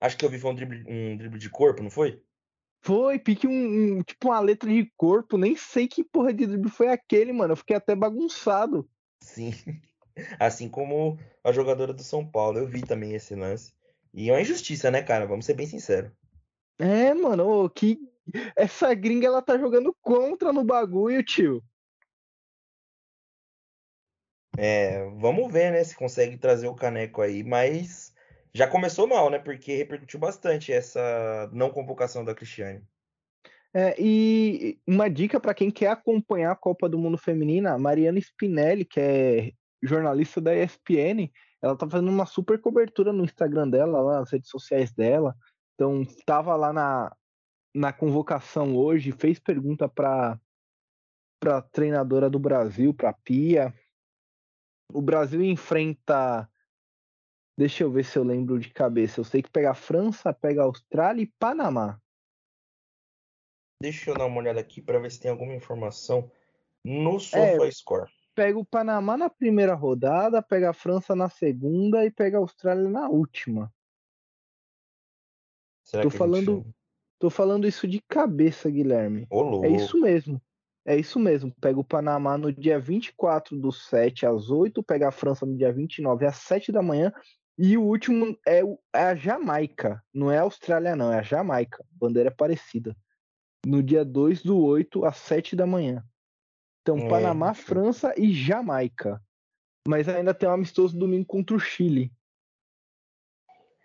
Acho que eu vi foi um drible, um drible de corpo, não foi? Foi, pique um, um, tipo uma letra de corpo, nem sei que porra de drible foi aquele, mano, eu fiquei até bagunçado. Sim, assim como a jogadora do São Paulo, eu vi também esse lance. E é uma injustiça, né, cara? Vamos ser bem sinceros. É, mano, que essa gringa ela tá jogando contra no bagulho, tio. É, vamos ver, né, se consegue trazer o caneco aí, mas já começou mal, né? Porque repercutiu bastante essa não convocação da Cristiane. É, e uma dica para quem quer acompanhar a Copa do Mundo Feminina, Mariana Spinelli, que é jornalista da ESPN, ela tá fazendo uma super cobertura no Instagram dela, lá nas redes sociais dela. Então, estava lá na, na convocação hoje, fez pergunta para a treinadora do Brasil, para Pia. O Brasil enfrenta. Deixa eu ver se eu lembro de cabeça. Eu sei que pega a França, pega a Austrália e Panamá. Deixa eu dar uma olhada aqui para ver se tem alguma informação no SofaScore. É, pega o Panamá na primeira rodada, pega a França na segunda e pega a Austrália na última. Será tô falando, gente... tô falando isso de cabeça, Guilherme. Ô, é isso mesmo. É isso mesmo. Pega o Panamá no dia 24 do 7 às 8, pega a França no dia 29 às 7 da manhã. E o último é, é a Jamaica. Não é a Austrália, não, é a Jamaica. Bandeira parecida. No dia 2 do 8 às 7 da manhã. Então, é, Panamá, França e Jamaica. Mas ainda tem um amistoso domingo contra o Chile.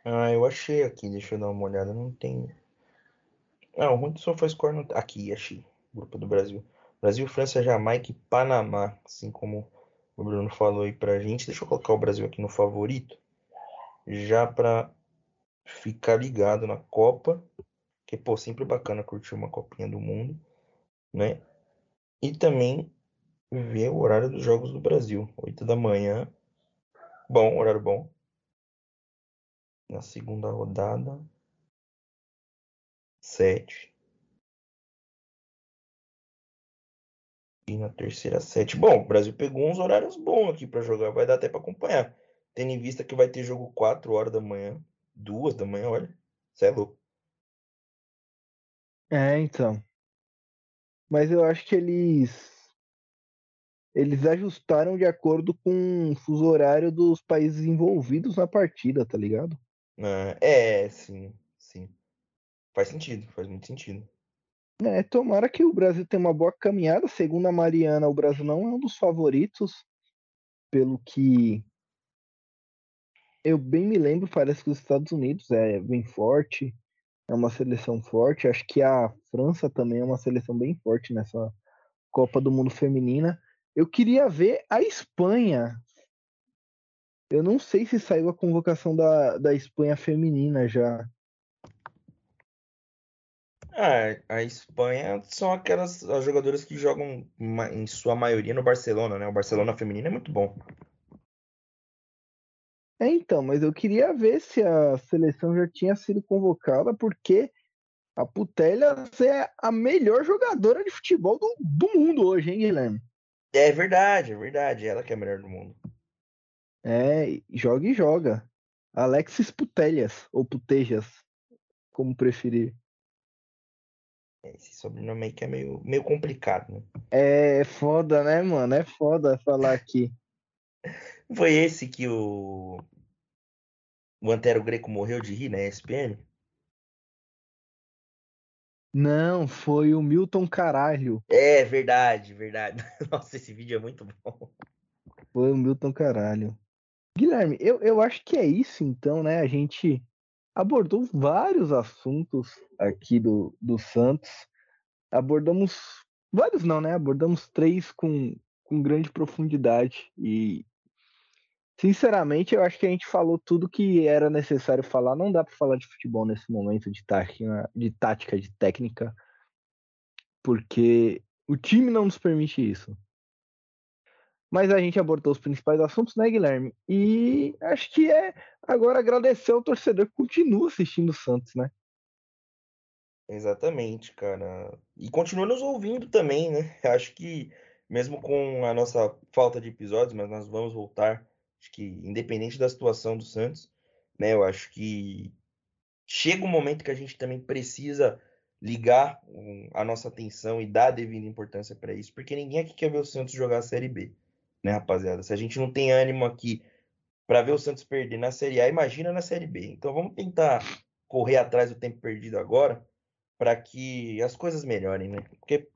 Ah, eu achei aqui, deixa eu dar uma olhada, não tem. Ah, o ruim do SofaScore não. Aqui, achei. Grupo do Brasil. Brasil, França, Jamaica e Panamá. Assim como o Bruno falou aí pra gente. Deixa eu colocar o Brasil aqui no favorito. Já pra ficar ligado na Copa. Que, pô, sempre bacana curtir uma Copinha do Mundo. Né? E também ver o horário dos Jogos do Brasil. 8 da manhã. Bom, horário bom na segunda rodada, sete. E na terceira, sete. Bom, o Brasil pegou uns horários bons aqui para jogar, vai dar até para acompanhar. Tendo em vista que vai ter jogo 4 horas da manhã, 2 da manhã, olha. Você é louco. É, então. Mas eu acho que eles eles ajustaram de acordo com o fuso horário dos países envolvidos na partida, tá ligado? Ah, é, sim, sim. Faz sentido, faz muito sentido. É, tomara que o Brasil tenha uma boa caminhada. Segundo a Mariana, o Brasil não é um dos favoritos, pelo que eu bem me lembro, parece que os Estados Unidos é bem forte, é uma seleção forte. Acho que a França também é uma seleção bem forte nessa Copa do Mundo Feminina. Eu queria ver a Espanha. Eu não sei se saiu a convocação da, da Espanha feminina já. Ah, a Espanha são aquelas as jogadoras que jogam em sua maioria no Barcelona, né? O Barcelona feminino é muito bom. É, então, mas eu queria ver se a seleção já tinha sido convocada, porque a Putelhas é a melhor jogadora de futebol do, do mundo hoje, hein, Guilherme? É verdade, é verdade. Ela que é a melhor do mundo. É, joga e joga. Alexis Putelhas, ou Putejas, como preferir. Esse sobrenome aí que é meio, meio complicado, né? É foda, né, mano? É foda falar aqui. Foi esse que o, o Antero Greco morreu de rir na ESPN? Não, foi o Milton Caralho. É, verdade, verdade. Nossa, esse vídeo é muito bom. Foi o Milton Caralho. Guilherme, eu, eu acho que é isso então, né? A gente abordou vários assuntos aqui do, do Santos. Abordamos vários não, né? Abordamos três com, com grande profundidade e Sinceramente, eu acho que a gente falou tudo que era necessário falar. Não dá para falar de futebol nesse momento de tática, de tática, de técnica, porque o time não nos permite isso. Mas a gente abordou os principais assuntos, né, Guilherme? E acho que é agora agradecer ao torcedor que continua assistindo o Santos, né? Exatamente, cara. E continua nos ouvindo também, né? Acho que mesmo com a nossa falta de episódios, mas nós vamos voltar Acho que, independente da situação do Santos, né, eu acho que chega um momento que a gente também precisa ligar a nossa atenção e dar a devida importância para isso, porque ninguém aqui quer ver o Santos jogar a Série B, né, rapaziada? Se a gente não tem ânimo aqui para ver o Santos perder na Série A, imagina na Série B. Então vamos tentar correr atrás do tempo perdido agora para que as coisas melhorem, né? Porque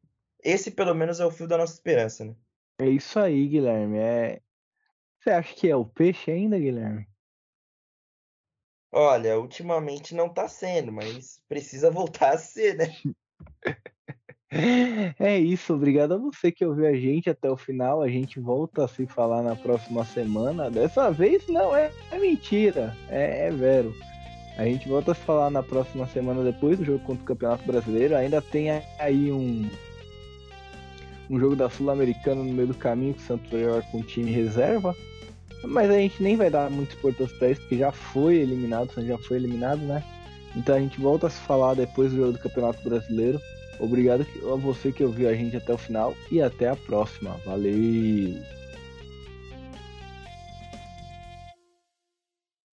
esse pelo menos é o fio da nossa esperança, né? É isso aí, Guilherme. É, você acha que é o peixe ainda, Guilherme? Olha, ultimamente não tá sendo, mas precisa voltar a ser, né? É isso, obrigado a você que ouviu a gente até o final. A gente volta a se falar na próxima semana. Dessa vez não é, é mentira, é, é vero. A gente volta a se falar na próxima semana depois do jogo contra o Campeonato Brasileiro. Ainda tem aí um, um jogo da Sul-Americana no meio do caminho que o Santos vai jogar com o time reserva. Mas a gente nem vai dar muito importância pra isso, porque já foi eliminado, já foi eliminado, né? Então a gente volta a se falar depois do jogo do Campeonato Brasileiro. Obrigado a você que ouviu a gente até o final e até a próxima. Valeu!